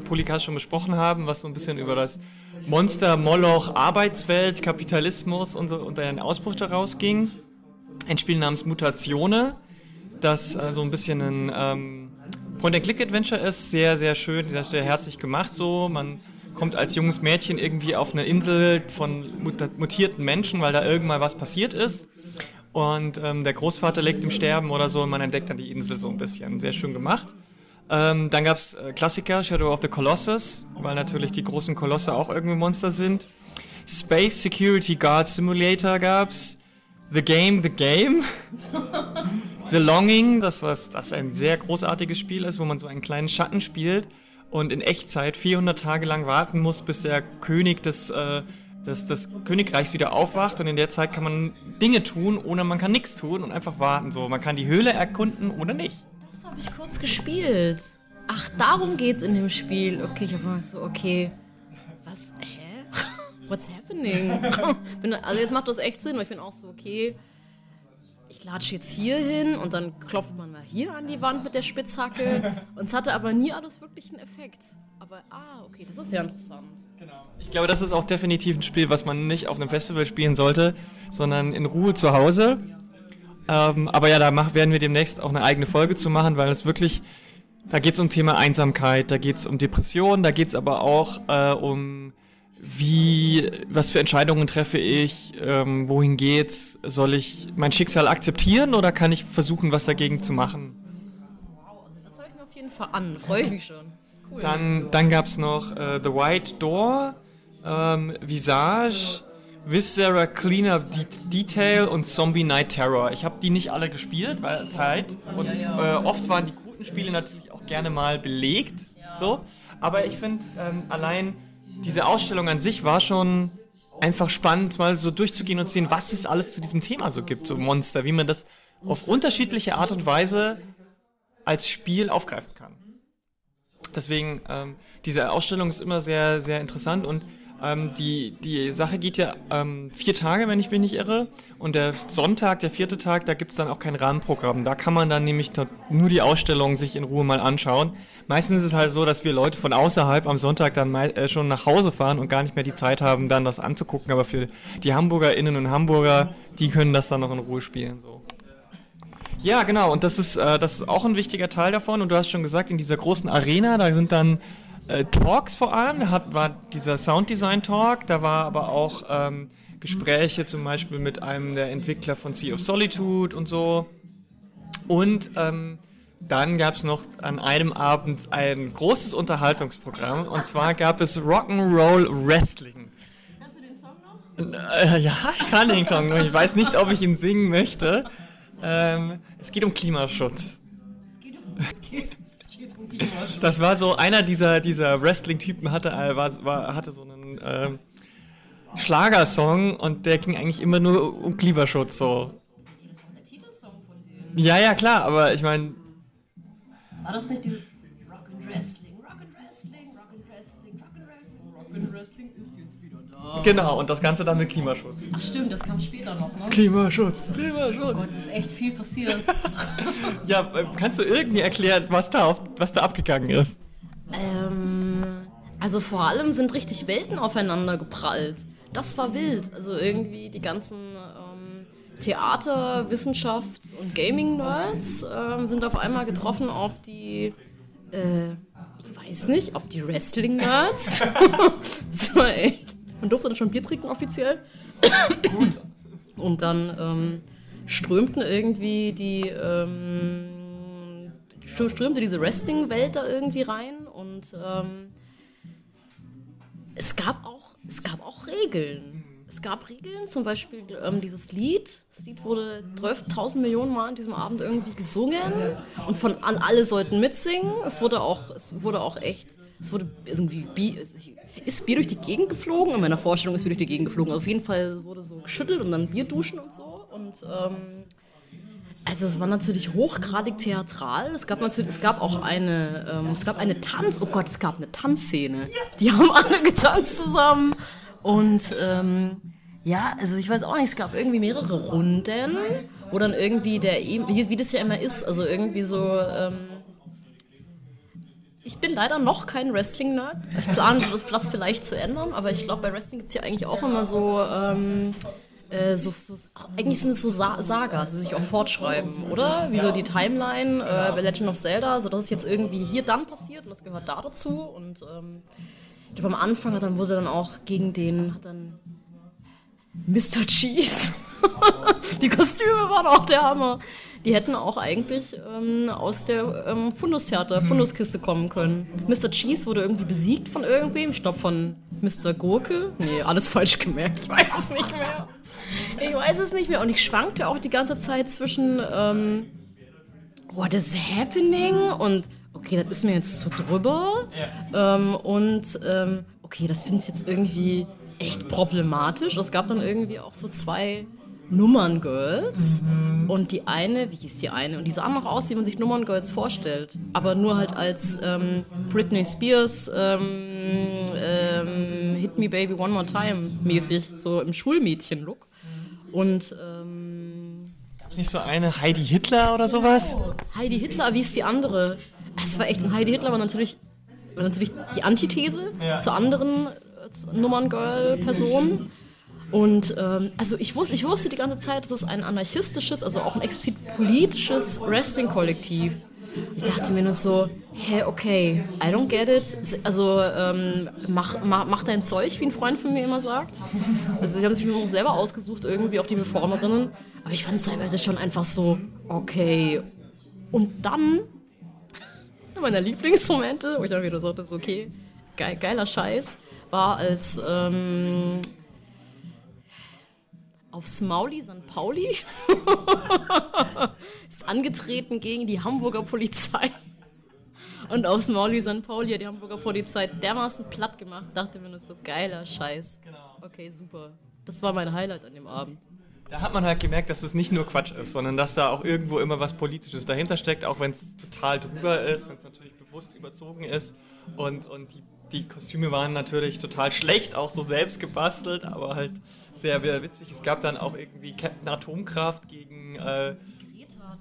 Polycast schon besprochen haben, was so ein bisschen über das Monster, Moloch, Arbeitswelt, Kapitalismus und, so, und den Ausbruch daraus ging. Ein Spiel namens Mutatione, das äh, so ein bisschen ein ähm, Point-and-Click-Adventure ist. Sehr, sehr schön, sehr, sehr herzlich gemacht so. Man kommt als junges Mädchen irgendwie auf eine Insel von mutierten Menschen, weil da irgendwann was passiert ist. Und ähm, der Großvater liegt im Sterben oder so und man entdeckt dann die Insel so ein bisschen. Sehr schön gemacht. Ähm, dann gab es äh, Klassiker, Shadow of the Colossus, weil natürlich die großen Kolosse auch irgendwie Monster sind. Space Security Guard Simulator gab's. The Game, The Game. the Longing, das was das ein sehr großartiges Spiel ist, wo man so einen kleinen Schatten spielt und in Echtzeit 400 Tage lang warten muss, bis der König des äh, des, des Königreichs wieder aufwacht und in der Zeit kann man Dinge tun, ohne man kann nichts tun und einfach warten. So, man kann die Höhle erkunden oder nicht. Das habe ich kurz gespielt. Ach, darum geht's in dem Spiel. Okay, ich habe so, okay. What's happening? also jetzt macht das echt Sinn, weil ich bin auch so, okay ich latsche jetzt hier hin und dann klopft man mal hier an die Wand mit der Spitzhacke. und es hatte aber nie alles wirklich einen Effekt. Aber, ah, okay, das ist ja interessant. Genau. Ich glaube, das ist auch definitiv ein Spiel, was man nicht auf einem Festival spielen sollte, sondern in Ruhe zu Hause. Ähm, aber ja, da mach, werden wir demnächst auch eine eigene Folge zu machen, weil es wirklich, da geht es um Thema Einsamkeit, da geht es um Depressionen, da geht es aber auch äh, um wie, was für Entscheidungen treffe ich, ähm, wohin geht's, soll ich mein Schicksal akzeptieren oder kann ich versuchen, was dagegen zu machen? Wow, also das höre ich mir auf jeden Fall an, freue ich mich schon. Cool. Dann, dann gab es noch äh, The White Door, ähm, Visage, Viscera Cleanup De Detail und Zombie Night Terror. Ich habe die nicht alle gespielt, weil Zeit und ja, ja. Äh, oft waren die guten Spiele natürlich auch gerne mal belegt. Ja. So. Aber ich finde ähm, allein diese Ausstellung an sich war schon einfach spannend, mal so durchzugehen und zu sehen, was es alles zu diesem Thema so gibt, so Monster, wie man das auf unterschiedliche Art und Weise als Spiel aufgreifen kann. Deswegen, ähm, diese Ausstellung ist immer sehr, sehr interessant und ähm, die, die Sache geht ja ähm, vier Tage, wenn ich mich nicht irre. Und der Sonntag, der vierte Tag, da gibt es dann auch kein Rahmenprogramm. Da kann man dann nämlich nur die Ausstellung sich in Ruhe mal anschauen. Meistens ist es halt so, dass wir Leute von außerhalb am Sonntag dann äh, schon nach Hause fahren und gar nicht mehr die Zeit haben, dann das anzugucken. Aber für die HamburgerInnen und Hamburger, die können das dann noch in Ruhe spielen. So. Ja, genau. Und das ist, äh, das ist auch ein wichtiger Teil davon. Und du hast schon gesagt, in dieser großen Arena, da sind dann äh, Talks vor allem. Da hat, war dieser Sounddesign-Talk, da war aber auch ähm, Gespräche zum Beispiel mit einem der Entwickler von Sea of Solitude und so. Und ähm, dann gab es noch an einem Abend ein großes Unterhaltungsprogramm und zwar gab es Rock'n'Roll Wrestling. Kannst du den Song noch? Äh, ja, ich kann den Song noch. Ich weiß nicht, ob ich ihn singen möchte. Ähm, es geht um Klimaschutz. Es geht um, es geht das war so, einer dieser, dieser Wrestling-Typen hatte, äh, war, war, hatte so einen äh, Schlagersong und der ging eigentlich immer nur um Klimaschutz so. Ja, ja, klar, aber ich meine. War das nicht dieses Rock and Wrestling, Genau, und das Ganze dann mit Klimaschutz. Ach stimmt, das kam später noch, ne? Klimaschutz, Klimaschutz. Oh Gott, ist echt viel passiert. ja, äh, kannst du irgendwie erklären, was da, auf, was da abgegangen ist? Ähm, also vor allem sind richtig Welten aufeinander geprallt. Das war wild. Also irgendwie die ganzen ähm, Theater, Wissenschafts- und Gaming-Nerds ähm, sind auf einmal getroffen auf die, äh, ich weiß nicht, auf die Wrestling-Nerds. das war echt. Man durfte dann schon Bier trinken offiziell. Gut. Und dann ähm, strömten irgendwie die, ähm, strömte diese Wrestling-Welt da irgendwie rein und ähm, es gab auch, es gab auch Regeln. Es gab Regeln, zum Beispiel ähm, dieses Lied. Das Lied wurde 12.000 Millionen Mal an diesem Abend irgendwie gesungen und von an alle sollten mitsingen. Es wurde auch, es wurde auch echt, es wurde irgendwie ist Bier durch die Gegend geflogen. In meiner Vorstellung ist Bier durch die Gegend geflogen. Also auf jeden Fall wurde so geschüttelt und dann Bier duschen und so. Und ähm, also es war natürlich hochgradig theatral. Es gab natürlich, es gab auch eine, ähm, es gab eine Tanz, oh Gott, es gab eine Tanzszene. Die haben alle getanzt zusammen. Und ähm, ja, also ich weiß auch nicht, es gab irgendwie mehrere Runden wo dann irgendwie der, E- wie, wie das ja immer ist, also irgendwie so, ähm, ich bin leider noch kein Wrestling-Nerd. Ich plane das, das vielleicht zu ändern, aber ich glaube, bei Wrestling gibt es ja eigentlich auch immer so, ähm, äh, so, so, eigentlich sind es so Sa Sagas, die sich auch fortschreiben, oder? Wie so die Timeline äh, bei Legend of Zelda, so dass es jetzt irgendwie hier dann passiert und das gehört da dazu. Und ähm, ich glaube, am Anfang hat dann wurde dann auch gegen den, hat dann Mr. Cheese. die Kostüme waren auch der Hammer. Die hätten auch eigentlich ähm, aus der ähm, Fundustheater, Funduskiste kommen können. Mr. Cheese wurde irgendwie besiegt von irgendwem. Ich glaube von Mr. Gurke. Nee, alles falsch gemerkt. Ich weiß es nicht mehr. Ich weiß es nicht mehr. Und ich schwankte auch die ganze Zeit zwischen ähm, What is happening? Und okay, das ist mir jetzt zu drüber. Ähm, und ähm, okay, das finde ich jetzt irgendwie echt problematisch. Es gab dann irgendwie auch so zwei Nummern-Girls. Und die eine, wie hieß die eine? Und die sah noch aus, wie man sich Nummern-Girls vorstellt. Aber nur halt als ähm, Britney Spears ähm, ähm, Hit Me Baby One More Time mäßig, so im Schulmädchen-Look. Und ähm, Gab's nicht so eine Heidi Hitler oder sowas? Heidi Hitler, wie ist die andere? Es war echt, und Heidi Hitler war natürlich, war natürlich die Antithese Ja. zur anderen äh, Nummern-Girl-Person. Und ähm, also ich wusste, ich wusste die ganze Zeit, dass es ein anarchistisches, also auch ein explizit politisches Wrestling-Kollektiv. Ich dachte mir nur so, hä, okay, I don't get it. Also ähm, mach, mach, mach dein Zeug, wie ein Freund von mir immer sagt. Also sie haben sich auch selber ausgesucht, irgendwie auch die Performerinnen. Aber ich fand es teilweise schon einfach so, okay. Und dann, einer meiner Lieblingsmomente, wo ich dann wieder so dachte, so, okay, geil, geiler Scheiß, war als ähm, auf Smauli St. Pauli ist angetreten gegen die Hamburger Polizei. Und auf Smauli St. Pauli hat die Hamburger Polizei dermaßen platt gemacht. Dachte mir nur so, geiler Scheiß. Okay, super. Das war mein Highlight an dem Abend. Da hat man halt gemerkt, dass es nicht nur Quatsch ist, sondern dass da auch irgendwo immer was Politisches dahinter steckt, auch wenn es total drüber ist, wenn es natürlich bewusst überzogen ist. Und, und die, die Kostüme waren natürlich total schlecht, auch so selbst gebastelt, aber halt sehr, sehr witzig. Es gab dann auch irgendwie Captain Atomkraft gegen. Äh,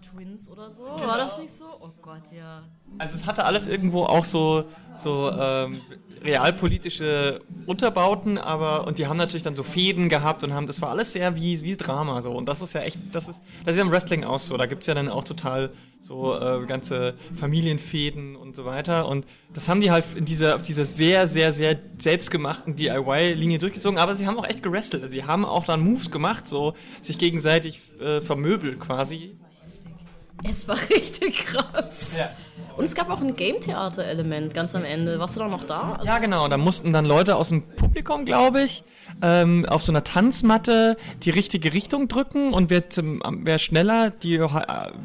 Twins oder so, war das nicht so? Oh Gott, ja. also es hatte alles irgendwo auch so, so ähm, realpolitische Unterbauten, aber und die haben natürlich dann so Fäden gehabt und haben, das war alles sehr wie, wie Drama so. Und das ist ja echt, das ist, das ist ja im Wrestling auch so. Da gibt's ja dann auch total so äh, ganze Familienfäden und so weiter. Und das haben die halt in dieser, auf dieser sehr, sehr, sehr selbstgemachten DIY-Linie durchgezogen, aber sie haben auch echt gewrestelt. Also sie haben auch dann Moves gemacht, so sich gegenseitig äh, vermöbelt quasi. Es war richtig krass. Ja. Und es gab auch ein Game-Theater-Element ganz am Ende. Warst du da noch da? Also, Ja, genau. Da mussten dann Leute aus dem Publikum, glaube ich, ähm, auf so einer Tanzmatte die richtige Richtung drücken und wer, zum, wer schneller die äh,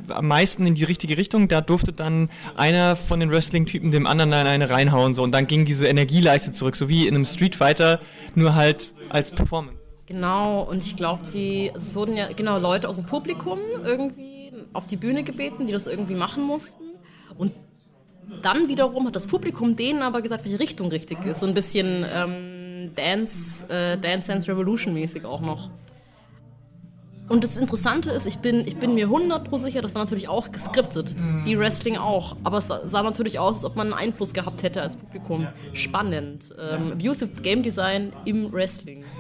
am meisten in die richtige Richtung, da durfte dann einer von den Wrestling-Typen dem anderen in eine reinhauen so und dann ging diese Energieleiste zurück, so wie in einem Street Fighter, nur halt als Performance. Genau, und ich glaube, die, es wurden ja genau Leute aus dem Publikum irgendwie auf die Bühne gebeten, die das irgendwie machen mussten. Und dann wiederum hat das Publikum denen aber gesagt, welche Richtung richtig ist. So ein bisschen ähm, Dance, äh, Dance Dance Revolution mäßig auch noch. Und das Interessante ist, ich bin, ich bin mir 100% sicher, das war natürlich auch geskriptet, wie Wrestling auch. Aber es sah natürlich aus, als ob man einen Einfluss gehabt hätte als Publikum. Spannend. Ähm, abusive Game Design im Wrestling.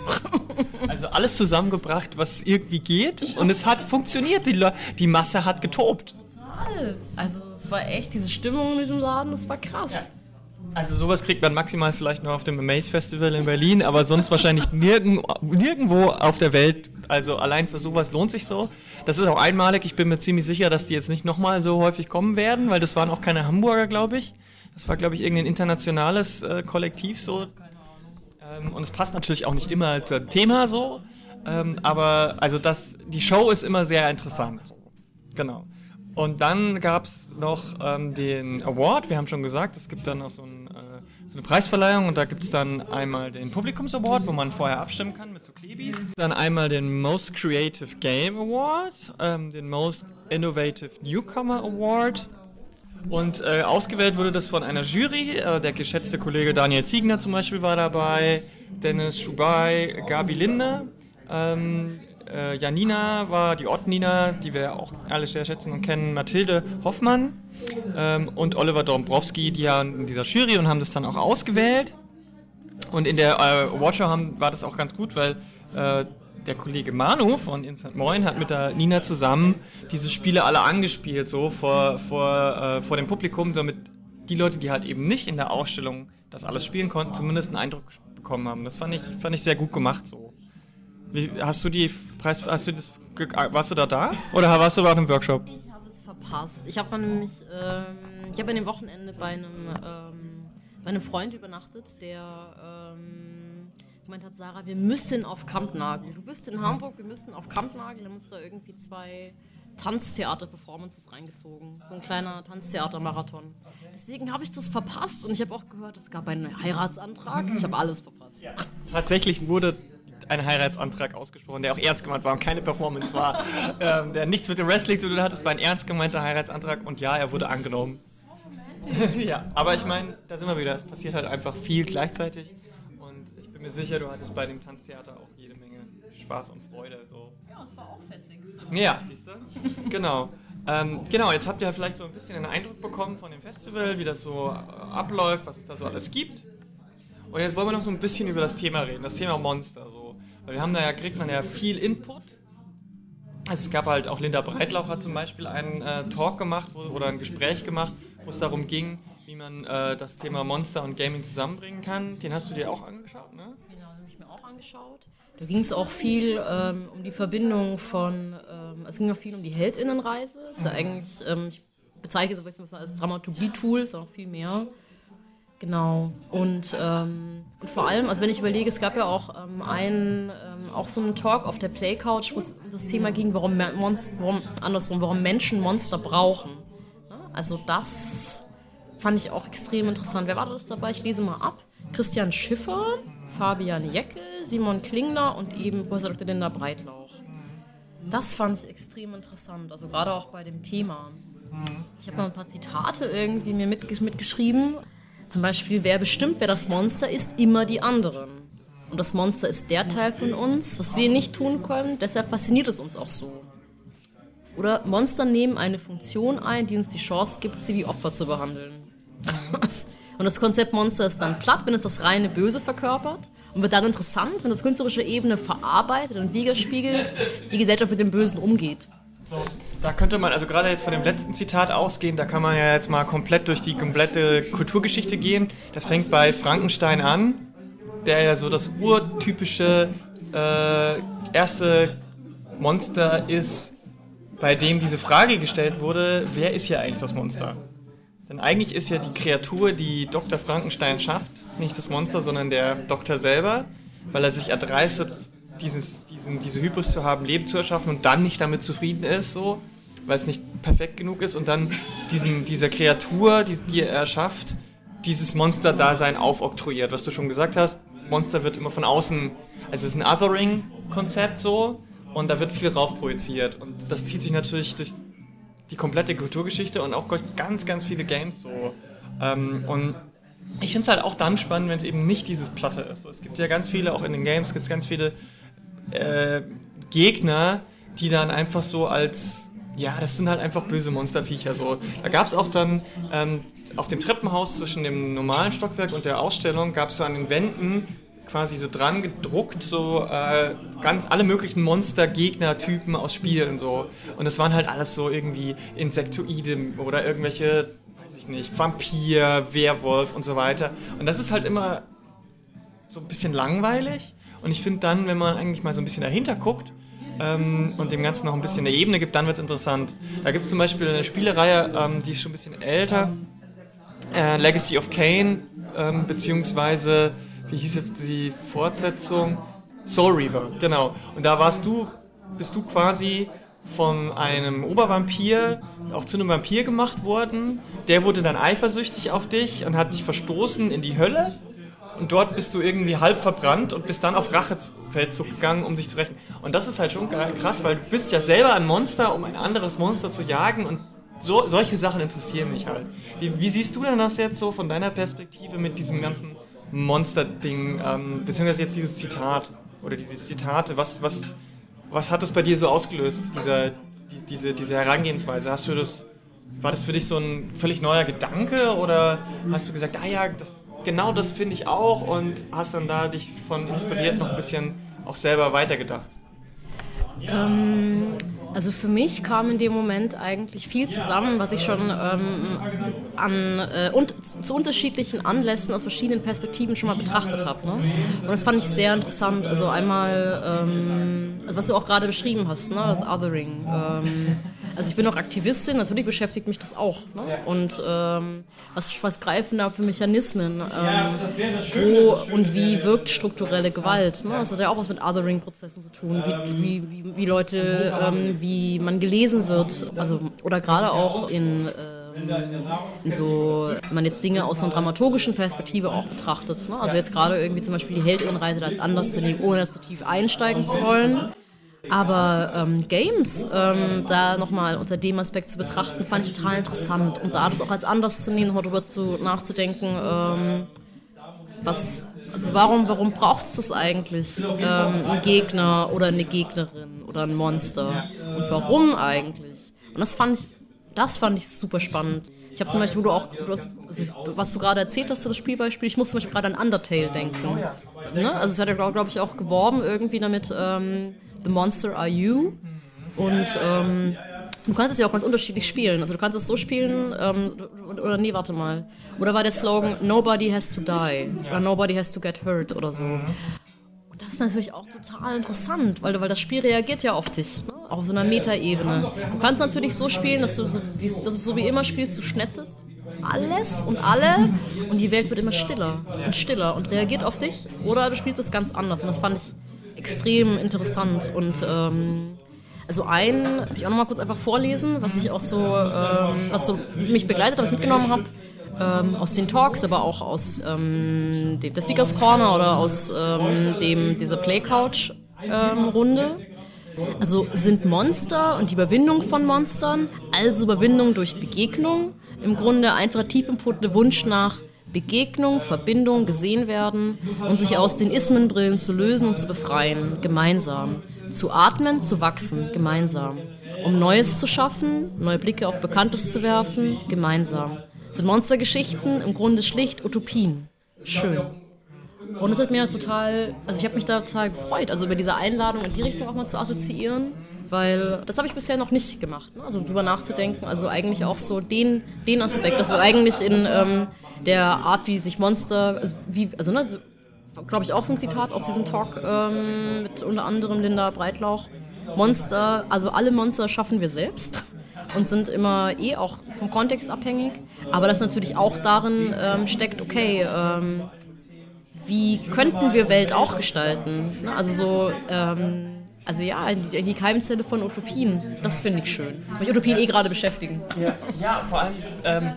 Also alles zusammengebracht, was irgendwie geht und es hat funktioniert. Die, Le die Masse hat getobt. Total. Also es war echt, diese Stimmung in diesem Laden, das war krass. Also sowas kriegt man maximal vielleicht noch auf dem Amaze Festival in Berlin, aber sonst wahrscheinlich nirgend, nirgendwo auf der Welt. Also allein für sowas lohnt sich so. Das ist auch einmalig. Ich bin mir ziemlich sicher, dass die jetzt nicht nochmal so häufig kommen werden, weil das waren auch keine Hamburger, glaube ich. Das war, glaube ich, irgendein internationales äh, Kollektiv so. Ähm, und es passt natürlich auch nicht immer zum Thema so. Ähm, aber also das, die Show ist immer sehr interessant. Genau. Und dann gab es noch ähm, den Award, wir haben schon gesagt, es gibt dann noch so, ein, eine Preisverleihung und da gibt es dann einmal den Publikums-Award, wo man vorher abstimmen kann mit so Klebis. Dann einmal den Most Creative Game Award, ähm, den Most Innovative Newcomer Award. Und äh, ausgewählt wurde das von einer Jury. Äh, der geschätzte Kollege Daniel Ziegner zum Beispiel war dabei, Dennis Schubai, Gabi Linde. Ähm, äh, Janina war die Ott-Nina, die wir auch alle sehr schätzen und kennen, Mathilde Hoffmann ähm, und Oliver Dombrowski, die ja in dieser Jury und haben das dann auch ausgewählt. Und in der äh, Watcher war das auch ganz gut, weil äh, der Kollege Manu von Instant Moin hat mit der Nina zusammen diese Spiele alle angespielt, so vor, vor, äh, vor dem Publikum, damit die Leute, die halt eben nicht in der Ausstellung das alles spielen konnten, zumindest einen Eindruck bekommen haben. Das fand ich, fand ich sehr gut gemacht so. Wie, hast du die Preis, hast du das, warst du da da? Oder warst du bei einem Workshop? Ich habe es verpasst. Ich habe nämlich, ähm, ich habe an dem Wochenende bei einem, ähm, bei einem Freund übernachtet, der ähm, gemeint hat, Sarah, wir müssen auf Kampnagel. Du bist in Hamburg, wir müssen auf Kampnagel. Da muss da irgendwie zwei Tanztheater-Performances reingezogen. So ein kleiner Tanztheater-Marathon. Deswegen habe ich das verpasst und ich habe auch gehört, es gab einen Heiratsantrag. Ich habe alles verpasst. Ja. Tatsächlich wurde ein Heiratsantrag ausgesprochen, der auch ernst gemeint war und keine Performance war, ähm, der nichts mit dem Wrestling zu tun hat. Es war ein ernst gemeinter Heiratsantrag und ja, er wurde angenommen. ja, aber ich meine, da sind wir wieder. Es passiert halt einfach viel gleichzeitig und ich bin mir sicher, du hattest bei dem Tanztheater auch jede Menge Spaß und Freude. So. Ja, es war auch fetzig. Ja, siehst du? genau. Ähm, genau, jetzt habt ihr vielleicht so ein bisschen einen Eindruck bekommen von dem Festival, wie das so äh, abläuft, was es da so alles gibt. Und jetzt wollen wir noch so ein bisschen über das Thema reden, das Thema Monster. Weil wir haben da ja, kriegt man ja viel Input. Also es gab halt auch Linda Breitlauch hat zum Beispiel einen äh, Talk gemacht wo, oder ein Gespräch gemacht, wo es darum ging, wie man äh, das Thema Monster und Gaming zusammenbringen kann. Den hast du dir auch angeschaut, ne? Genau, den habe ich mir auch angeschaut. Da ging es auch viel ähm, um die Verbindung von, ähm, es ging auch viel um die Heldinnenreise. Ist ja eigentlich, ähm, ich bezeichne es als Dramaturgie-Tool, ist auch viel mehr. Genau. Und, ähm, vor allem, also wenn ich überlege, es gab ja auch ähm, einen, ähm, auch so einen Talk auf der Play Couch, wo es um das Thema ging, warum, Monster, warum andersrum, warum Menschen Monster brauchen. Also das fand ich auch extrem interessant. Wer war das dabei? Ich lese mal ab. Christian Schiffer, Fabian Jecke, Simon Klingner und eben Professor Dr. Linda Breitlauch. Das fand ich extrem interessant, also gerade auch bei dem Thema. Ich habe noch ein paar Zitate irgendwie mir mitgeschrieben. Zum Beispiel, wer bestimmt, wer das Monster ist, immer die anderen. Und das Monster ist der Teil von uns, was wir nicht tun können, deshalb fasziniert es uns auch so. Oder Monster nehmen eine Funktion ein, die uns die Chance gibt, sie wie Opfer zu behandeln. und das Konzept Monster ist dann platt, wenn es das reine Böse verkörpert und wird dann interessant, wenn das künstlerische Ebene verarbeitet und widerspiegelt, wie die Gesellschaft mit dem Bösen umgeht. Da könnte man, also gerade jetzt von dem letzten Zitat ausgehen, da kann man ja jetzt mal komplett durch die komplette Kulturgeschichte gehen. Das fängt bei Frankenstein an, der ja so das urtypische äh, erste Monster ist, bei dem diese Frage gestellt wurde, wer ist hier eigentlich das Monster? Denn eigentlich ist ja die Kreatur, die Dr. Frankenstein schafft, nicht das Monster, sondern der Doktor selber, weil er sich erdreistet, dieses, diesen, diese Hybris zu haben, Leben zu erschaffen und dann nicht damit zufrieden ist, so, weil es nicht perfekt genug ist und dann diesem, dieser Kreatur, die, die er erschafft, dieses Monster-Dasein aufoktroyiert, was du schon gesagt hast. Monster wird immer von außen, also es ist ein Othering-Konzept so und da wird viel rauf projiziert und das zieht sich natürlich durch die komplette Kulturgeschichte und auch ganz, ganz viele Games so. Ähm, und ich finde es halt auch dann spannend, wenn es eben nicht dieses Platte ist. So, es gibt ja ganz viele, auch in den Games gibt es ganz viele äh, Gegner, die dann einfach so als, ja, das sind halt einfach böse Monsterviecher so. Da gab es auch dann ähm, auf dem Treppenhaus zwischen dem normalen Stockwerk und der Ausstellung, gab es so an den Wänden quasi so dran gedruckt, so äh, ganz alle möglichen Monster-Gegner-Typen aus Spielen so. Und es waren halt alles so irgendwie Insektoide oder irgendwelche, weiß ich nicht, Vampir, Werwolf und so weiter. Und das ist halt immer so ein bisschen langweilig. Und ich finde dann, wenn man eigentlich mal so ein bisschen dahinter guckt ähm, und dem Ganzen noch ein bisschen eine Ebene gibt, dann wird es interessant. Da gibt es zum Beispiel eine Spielereihe, ähm, die ist schon ein bisschen älter, äh, Legacy of Kane, ähm, beziehungsweise, wie hieß jetzt die Fortsetzung? Soul Reaver, genau. Und da warst du, bist du quasi von einem Obervampir auch zu einem Vampir gemacht worden. Der wurde dann eifersüchtig auf dich und hat dich verstoßen in die Hölle und dort bist du irgendwie halb verbrannt und bist dann auf Rachefeldzug gegangen, um dich zu rächen. Und das ist halt schon krass, weil du bist ja selber ein Monster, um ein anderes Monster zu jagen und so, solche Sachen interessieren mich halt. Wie, wie, siehst du denn das jetzt so von deiner Perspektive mit diesem ganzen Monster-Ding, ähm, beziehungsweise jetzt dieses Zitat oder diese Zitate, was, was, was hat das bei dir so ausgelöst, dieser, die, diese, diese Herangehensweise? Hast du das, war das für dich so ein völlig neuer Gedanke oder hast du gesagt, ah ja, das, genau das finde ich auch und hast dann da dich von inspiriert noch ein bisschen auch selber weitergedacht? Ähm, also für mich kam in dem Moment eigentlich viel zusammen, was ich schon ähm, an, äh, und zu unterschiedlichen Anlässen aus verschiedenen Perspektiven schon mal betrachtet habe. Ne? Und das fand ich sehr interessant. Also einmal, ähm, also was du auch gerade beschrieben hast, ne? das Othering. Ähm, also ich bin auch Aktivistin, natürlich beschäftigt mich das auch. Ne? Und ähm, was, was greifen da für Mechanismen? Ähm, wo und wie wirkt strukturelle Gewalt? Ne? Das hat ja auch was mit Othering-Prozessen zu tun, wie, wie, wie, wie Leute, ähm, wie man gelesen wird. Also, oder gerade auch in... Äh, so, wenn man jetzt Dinge aus einer dramaturgischen Perspektive auch betrachtet. Ne? Also jetzt gerade irgendwie zum Beispiel die Heldinnenreise als anders zu nehmen, ohne das zu tief einsteigen zu wollen. Aber ähm, Games ähm, da nochmal unter dem Aspekt zu betrachten, fand ich total interessant. Und da das auch als anders zu nehmen, darüber zu, nachzudenken, ähm, was, also warum, warum braucht es das eigentlich, ähm, einen Gegner oder eine Gegnerin oder ein Monster? Und warum eigentlich? Und das fand ich, das fand ich super spannend. Ich habe zum Beispiel, wo du auch, du hast, also was du gerade erzählt hast, das Spielbeispiel, ich muss zum Beispiel gerade an Undertale denken. Ne? Also es hat ja, glaube ich, auch geworben irgendwie damit, ähm, The Monster Are You. Und ähm, du kannst es ja auch ganz unterschiedlich spielen. Also du kannst es so spielen, ähm, oder nee, warte mal. Oder war der Slogan Nobody has to die oder Nobody has to get hurt oder so. Und das ist natürlich auch total interessant, weil, weil das Spiel reagiert ja auf dich, ne? auf so einer Metaebene. Du kannst natürlich so spielen, dass du so wie, dass du so wie immer spielst, du schnetzelst alles und alle und die Welt wird immer stiller und stiller und reagiert auf dich. Oder du spielst es ganz anders und das fand ich extrem interessant und ähm, also ein, will ich auch noch mal kurz einfach vorlesen, was ich auch so, ähm, was so mich begleitet, was ich mitgenommen habe, ähm, aus den Talks, aber auch aus ähm, dem, der Speakers Corner oder aus ähm, dem, dieser Play Couch ähm, Runde. Also sind Monster und die Überwindung von Monstern, also Überwindung durch Begegnung, im Grunde einfach tief empfundene Wunsch nach Begegnung, Verbindung, gesehen werden und sich aus den Ismenbrillen zu lösen und zu befreien, gemeinsam. Zu atmen, zu wachsen, gemeinsam. Um Neues zu schaffen, neue Blicke auf Bekanntes zu werfen, gemeinsam. Sind Monstergeschichten im Grunde schlicht Utopien. Schön. Und es hat mir total, also ich habe mich da total gefreut, also über diese Einladung in die Richtung auch mal zu assoziieren, weil das habe ich bisher noch nicht gemacht, ne? also darüber nachzudenken, also eigentlich auch so den, den Aspekt, dass du eigentlich in ähm, der Art, wie sich Monster, also, wie, also ne, glaube ich auch so ein Zitat aus diesem Talk ähm, mit unter anderem Linda Breitlauch. Monster, also alle Monster schaffen wir selbst und sind immer eh auch vom Kontext abhängig. Aber das natürlich auch darin ähm, steckt, okay, ähm, wie könnten wir Welt auch gestalten? Also so, ähm, also ja, die, die Keimzelle von Utopien, das finde ich schön. Weil Utopien eh gerade beschäftigen. Ja, ja vor allem ähm,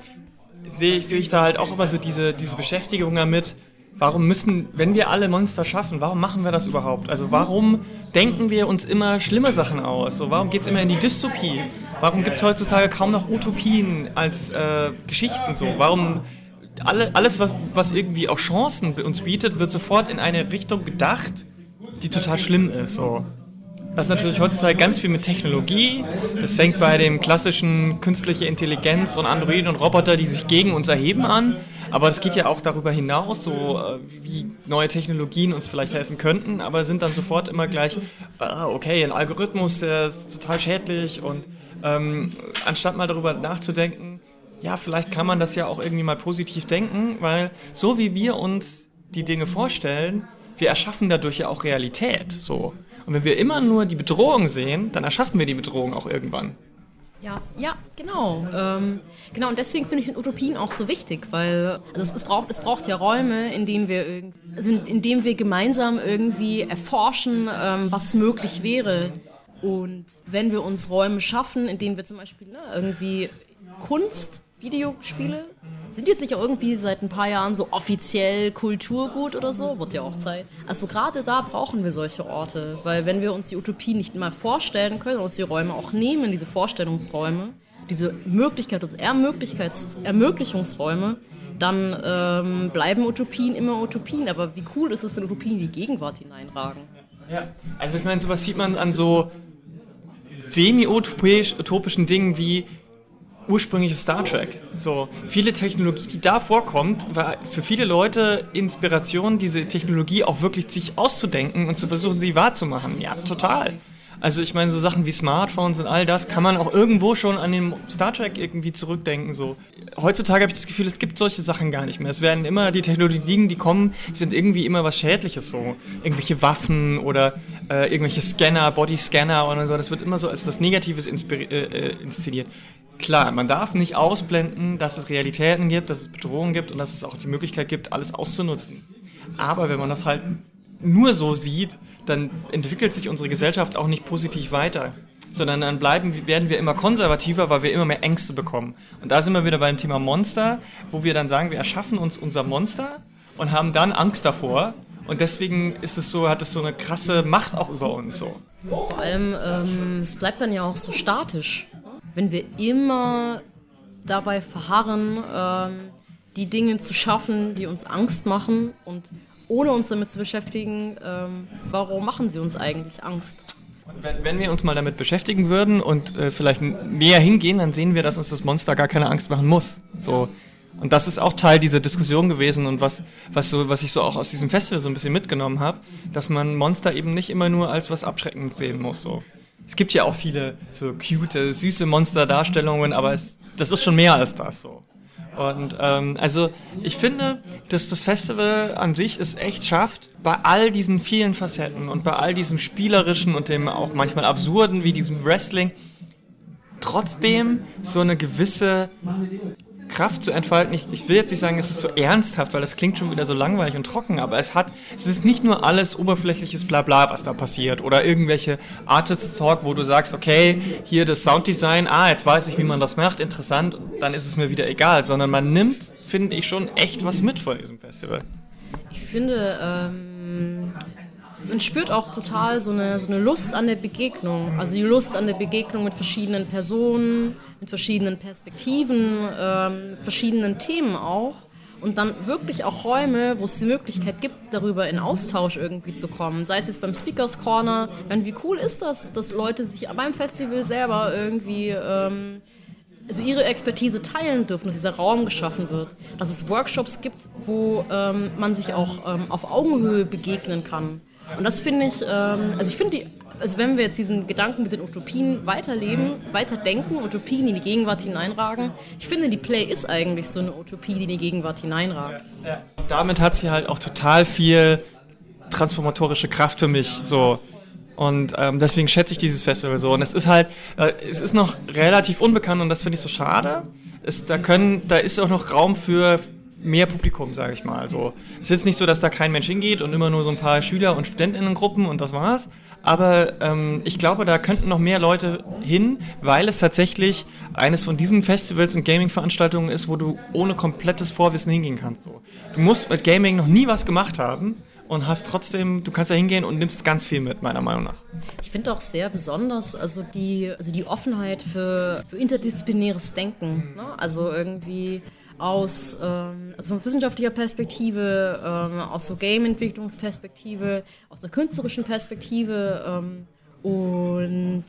sehe ich, sehe ich da halt auch immer so diese, diese Beschäftigung damit, warum müssen, wenn wir alle Monster schaffen, warum machen wir das überhaupt? Also warum denken wir uns immer schlimme Sachen aus? So, warum geht es immer in die Dystopie? Warum gibt es heutzutage kaum noch Utopien als äh, Geschichten so? Warum alle, alles, was, was irgendwie auch Chancen uns bietet, wird sofort in eine Richtung gedacht, die total schlimm ist. So. Das natürlich heutzutage ganz viel mit Technologie. Das fängt bei dem klassischen künstliche Intelligenz und Androiden und Roboter, die sich gegen uns erheben an. Aber es geht ja auch darüber hinaus, so äh, wie neue Technologien uns vielleicht helfen könnten, aber sind dann sofort immer gleich, ah, okay, ein Algorithmus, der ist total schädlich und ähm, anstatt mal darüber nachzudenken, ja, vielleicht kann man das ja auch irgendwie mal positiv denken, weil so wie wir uns die Dinge vorstellen, wir erschaffen dadurch ja auch Realität. So. Und wenn wir immer nur die Bedrohung sehen, dann erschaffen wir die Bedrohung auch irgendwann. Ja, ja, genau. Ähm, genau, und deswegen finde ich den Utopien auch so wichtig, weil also es, es, braucht, es braucht ja Räume, in denen wir, also in, in denen wir gemeinsam irgendwie erforschen, ähm, was möglich wäre. Und wenn wir uns Räume schaffen, in denen wir zum Beispiel ne, irgendwie Kunst, Videospiele sind jetzt nicht auch irgendwie seit ein paar Jahren so offiziell Kulturgut oder so? Wird ja auch Zeit. Also gerade da brauchen wir solche Orte, weil wenn wir uns die Utopie nicht mal vorstellen können, uns die Räume auch nehmen, diese Vorstellungsräume, diese Möglichkeit, uns Ermöglichkeits Ermöglichungsräume, dann ähm, bleiben Utopien immer Utopien. Aber wie cool ist es, wenn Utopien in die Gegenwart hineinragen? Ja, also ich meine, sowas sieht man an so semi-utopischen Dingen wie ursprüngliches Star Trek. So viele Technologie, die da vorkommt, war für viele Leute Inspiration, diese Technologie auch wirklich sich auszudenken und zu versuchen, sie wahrzumachen. Ja, total. Also ich meine, so Sachen wie Smartphones und all das kann man auch irgendwo schon an den Star Trek irgendwie zurückdenken. So. Heutzutage habe ich das Gefühl, es gibt solche Sachen gar nicht mehr. Es werden immer die Technologien, die kommen, sind irgendwie immer was Schädliches so. Irgendwelche Waffen oder äh, irgendwelche Scanner, Bodyscanner oder so. Das wird immer so als das Negatives äh, äh, inszeniert. Klar, man darf nicht ausblenden, dass es Realitäten gibt, dass es Bedrohungen gibt und dass es auch die Möglichkeit gibt, alles auszunutzen. Aber wenn man das halt nur so sieht, dann entwickelt sich unsere Gesellschaft auch nicht positiv weiter, sondern dann bleiben, werden wir immer konservativer, weil wir immer mehr Ängste bekommen. Und da sind wir wieder beim Thema Monster, wo wir dann sagen, wir erschaffen uns unser Monster und haben dann Angst davor. Und deswegen ist es so, hat es so eine krasse Macht auch über uns so. Vor allem, ähm, es bleibt dann ja auch so statisch, wenn wir immer dabei verharren, ähm, die Dinge zu schaffen, die uns Angst machen und ohne uns damit zu beschäftigen, ähm, warum machen sie uns eigentlich Angst? Wenn, wenn, wir uns mal damit beschäftigen würden und äh, vielleicht näher hingehen, dann sehen wir, dass uns das Monster gar keine Angst machen muss. So. Und das ist auch Teil dieser Diskussion gewesen und was, was, so, was ich so auch aus diesem Festival so ein bisschen mitgenommen habe, dass man Monster eben nicht immer nur als was Abschreckendes sehen muss. So. Es gibt ja auch viele so cute, süße Monsterdarstellungen, aber es, das ist schon mehr als das so. Und ähm, also ich finde, dass das Festival an sich es echt schafft, bei all diesen vielen Facetten und bei all diesem Spielerischen und dem auch manchmal Absurden wie diesem Wrestling, trotzdem so eine gewisse Kraft zu entfalten. Ich, ich will jetzt nicht sagen, es ist so ernsthaft, weil das klingt schon wieder so langweilig und trocken, aber es hat, es ist nicht nur alles oberflächliches Blabla, was da passiert oder irgendwelche Artist Talk, wo du sagst, okay, hier das Sounddesign, ah, jetzt weiß ich, wie man das macht, interessant, dann ist es mir wieder egal, sondern man nimmt, finde ich, schon echt was mit von diesem Festival. Ich finde, ähm, man spürt auch total so eine, so eine Lust an der Begegnung. Also die Lust an der Begegnung mit verschiedenen Personen, mit verschiedenen Perspektiven, ähm, verschiedenen Themen auch. Und dann wirklich auch Räume, wo es die Möglichkeit gibt, darüber in Austausch irgendwie zu kommen. Sei es jetzt beim Speakers Corner. Meine, wie cool ist das, dass Leute sich beim Festival selber irgendwie ähm, also ihre Expertise teilen dürfen, dass dieser Raum geschaffen wird, dass es Workshops gibt, wo ähm, man sich auch ähm, auf Augenhöhe begegnen kann. Und das finde ich, ähm, also ich finde die, also wenn wir jetzt diesen Gedanken mit den Utopien weiterleben, weiterdenken, Utopien, in die Gegenwart hineinragen, ich finde, die Play ist eigentlich so eine Utopie, die in die Gegenwart hineinragt. Ja, ja. Damit hat sie halt auch total viel transformatorische Kraft für mich, so. Und ähm, deswegen schätze ich dieses Festival so. Und es ist halt, äh, es ist noch relativ unbekannt und das finde ich so schade. Es, da können, da ist auch noch Raum für mehr Publikum, sage ich mal. Also es ist jetzt nicht so, dass da kein Mensch hingeht und immer nur so ein paar Schüler und Studentinnengruppen und das war's. Aber ähm, ich glaube, da könnten noch mehr Leute hin, weil es tatsächlich eines von diesen Festivals und Gaming-Veranstaltungen ist, wo du ohne komplettes Vorwissen hingehen kannst. So. Du musst mit Gaming noch nie was gemacht haben und hast trotzdem, du kannst da hingehen und nimmst ganz viel mit, meiner Meinung nach. Ich finde auch sehr besonders, also die, also die Offenheit für, für interdisziplinäres Denken. Ne? Also irgendwie aus ähm, also von wissenschaftlicher Perspektive, ähm, aus so Game-Entwicklungsperspektive, aus der künstlerischen Perspektive ähm, und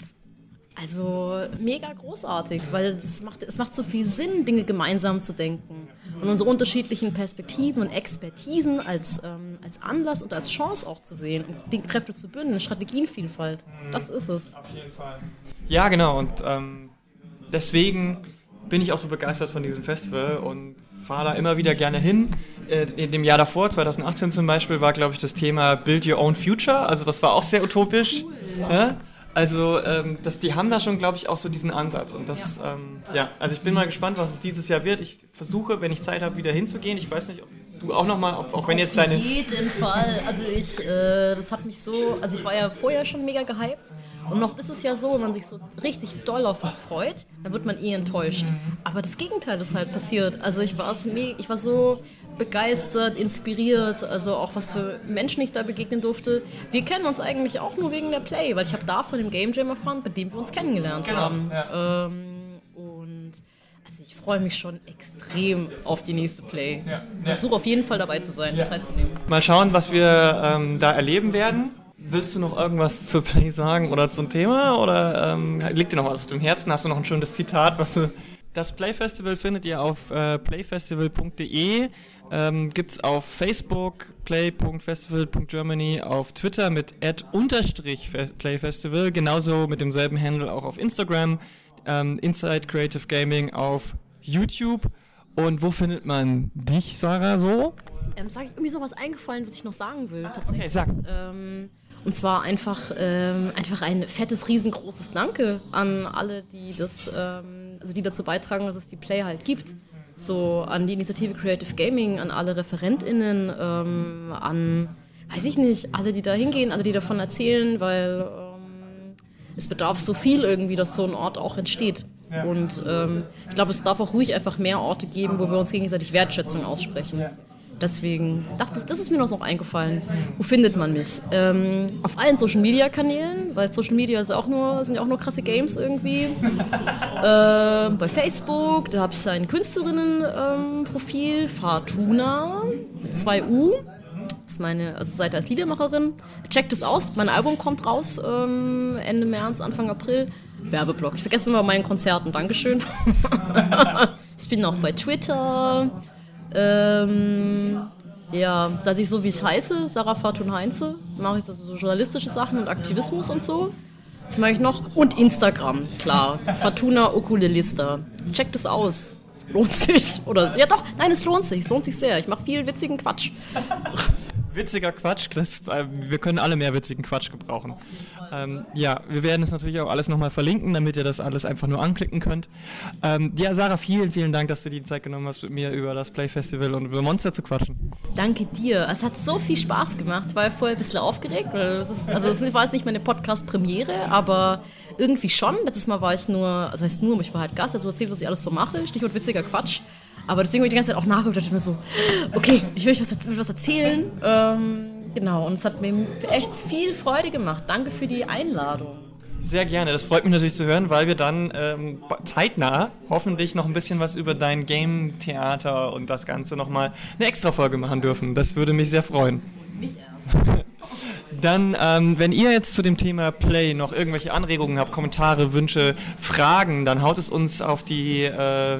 also mega großartig, weil das macht, es macht so viel Sinn, Dinge gemeinsam zu denken und unsere unterschiedlichen Perspektiven und Expertisen als, ähm, als Anlass und als Chance auch zu sehen, um die Kräfte zu bündeln, Strategienvielfalt. Das ist es. Auf jeden Fall. Ja, genau. Und ähm, deswegen bin ich auch so begeistert von diesem Festival und fahre da immer wieder gerne hin. Äh, in dem Jahr davor, 2018 zum Beispiel, war, glaube ich, das Thema Build Your Own Future. Also das war auch sehr utopisch. Cool, ja. Also ähm, das, die haben da schon, glaube ich, auch so diesen Ansatz. Und das, ja. Ähm, ja, also ich bin mal gespannt, was es dieses Jahr wird. Ich versuche, wenn ich Zeit habe, wieder hinzugehen. Ich weiß nicht, ob du auch nochmal, auch, auch wenn jetzt deine... Auf jeden Fall. Also ich, äh, das hat mich so, also ich war ja vorher schon mega gehypt. Und oft ist es ja so, wenn man sich so richtig doll auf was freut, dann wird man eh enttäuscht. Aber das Gegenteil ist halt passiert. Also ich war, ich war so begeistert, inspiriert, also auch was für Menschen ich da begegnen durfte. Wir kennen uns eigentlich auch nur wegen der Play, weil ich habe da von dem Game Jam erfahren, bei dem wir uns kennengelernt genau, haben. Ja. Ähm, freue mich schon extrem auf die nächste Play. Ja, ja. Versuche auf jeden Fall dabei zu sein, Zeit zu nehmen. Mal schauen, was wir ähm, da erleben werden. Willst du noch irgendwas zu Play sagen oder zum Thema? Oder ähm, liegt dir noch was auf dem Herzen? Hast du noch ein schönes Zitat, was du. Das Play Festival findet ihr auf äh, playfestival.de. Ähm, Gibt es auf Facebook, play.festival.germany, auf Twitter mit ad-playfestival, genauso mit demselben Handle auch auf Instagram, ähm, Inside Creative Gaming auf YouTube. Und wo findet man dich, Sarah, so? Ähm, sag ich irgendwie sowas eingefallen, was ich noch sagen will, tatsächlich. Okay, sag. Ähm, und zwar einfach, ähm, einfach ein fettes, riesengroßes Danke an alle, die das, ähm, also die dazu beitragen, dass es die Play halt gibt. So an die Initiative Creative Gaming, an alle ReferentInnen, ähm, an, weiß ich nicht, alle, die da hingehen, alle, die davon erzählen, weil ähm, es bedarf so viel irgendwie, dass so ein Ort auch entsteht. Ja. Und ähm, ich glaube, es darf auch ruhig einfach mehr Orte geben, wo wir uns gegenseitig Wertschätzung aussprechen. Deswegen dachte ich, das ist mir noch so eingefallen. Wo findet man mich? Ähm, auf allen Social Media Kanälen, weil Social Media ist auch nur, sind ja auch nur krasse Games irgendwie. ähm, bei Facebook, da habe ich ein Künstlerinnenprofil, ähm, Fatuna mit zwei U. Das ist meine also Seite als Liedermacherin. Checkt es aus, mein Album kommt raus ähm, Ende März, Anfang April. Werbeblock. Ich vergesse immer meinen Konzerten. Dankeschön. ich bin auch bei Twitter. Ähm, ja, dass ich so wie ich heiße, Sarah Fatun Heinze, mache ich so journalistische Sachen und Aktivismus und so. Das mache ich noch. Und Instagram, klar. Fatuna Okulelista. Checkt es aus. Lohnt sich. Oder ja doch, nein, es lohnt sich. Es lohnt sich sehr. Ich mache viel witzigen Quatsch. Witziger Quatsch, das, äh, wir können alle mehr witzigen Quatsch gebrauchen. Ähm, ja, wir werden es natürlich auch alles nochmal verlinken, damit ihr das alles einfach nur anklicken könnt. Ähm, ja, Sarah, vielen, vielen Dank, dass du die Zeit genommen hast, mit mir über das Play Festival und über Monster zu quatschen. Danke dir. Es hat so viel Spaß gemacht. Ich war vorher ein bisschen aufgeregt, weil es ist, also es war jetzt nicht meine Podcast-Premiere, aber irgendwie schon. Letztes Mal war ich nur, also heißt nur, ich war halt Gast, habe so erzählt, was ich alles so mache. Stichwort witziger Quatsch. Aber deswegen habe ich die ganze Zeit auch nachgeguckt und dachte mir so, okay, ich will euch was, will was erzählen. Ähm, genau, und es hat mir echt viel Freude gemacht. Danke für die Einladung. Sehr gerne, das freut mich natürlich zu hören, weil wir dann ähm, zeitnah hoffentlich noch ein bisschen was über dein Game-Theater und das Ganze nochmal eine extra Folge machen dürfen. Das würde mich sehr freuen. Mich erst. Dann, ähm, wenn ihr jetzt zu dem Thema Play noch irgendwelche Anregungen habt, Kommentare, Wünsche, Fragen, dann haut es uns auf die äh,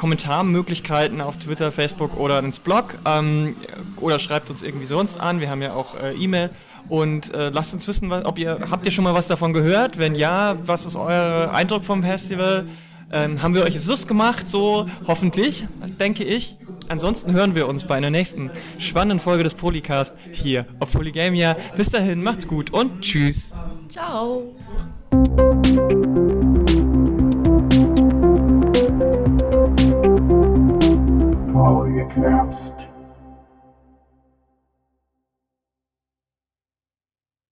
Kommentarmöglichkeiten auf Twitter, Facebook oder ins Blog ähm, oder schreibt uns irgendwie sonst an. Wir haben ja auch äh, E-Mail und äh, lasst uns wissen, was, ob ihr habt ihr schon mal was davon gehört? Wenn ja, was ist euer Eindruck vom Festival? Ähm, haben wir euch jetzt Lust gemacht? So hoffentlich, denke ich. Ansonsten hören wir uns bei einer nächsten spannenden Folge des Polycast hier auf Polygamia. Bis dahin, macht's gut und tschüss. Ciao. Polycast.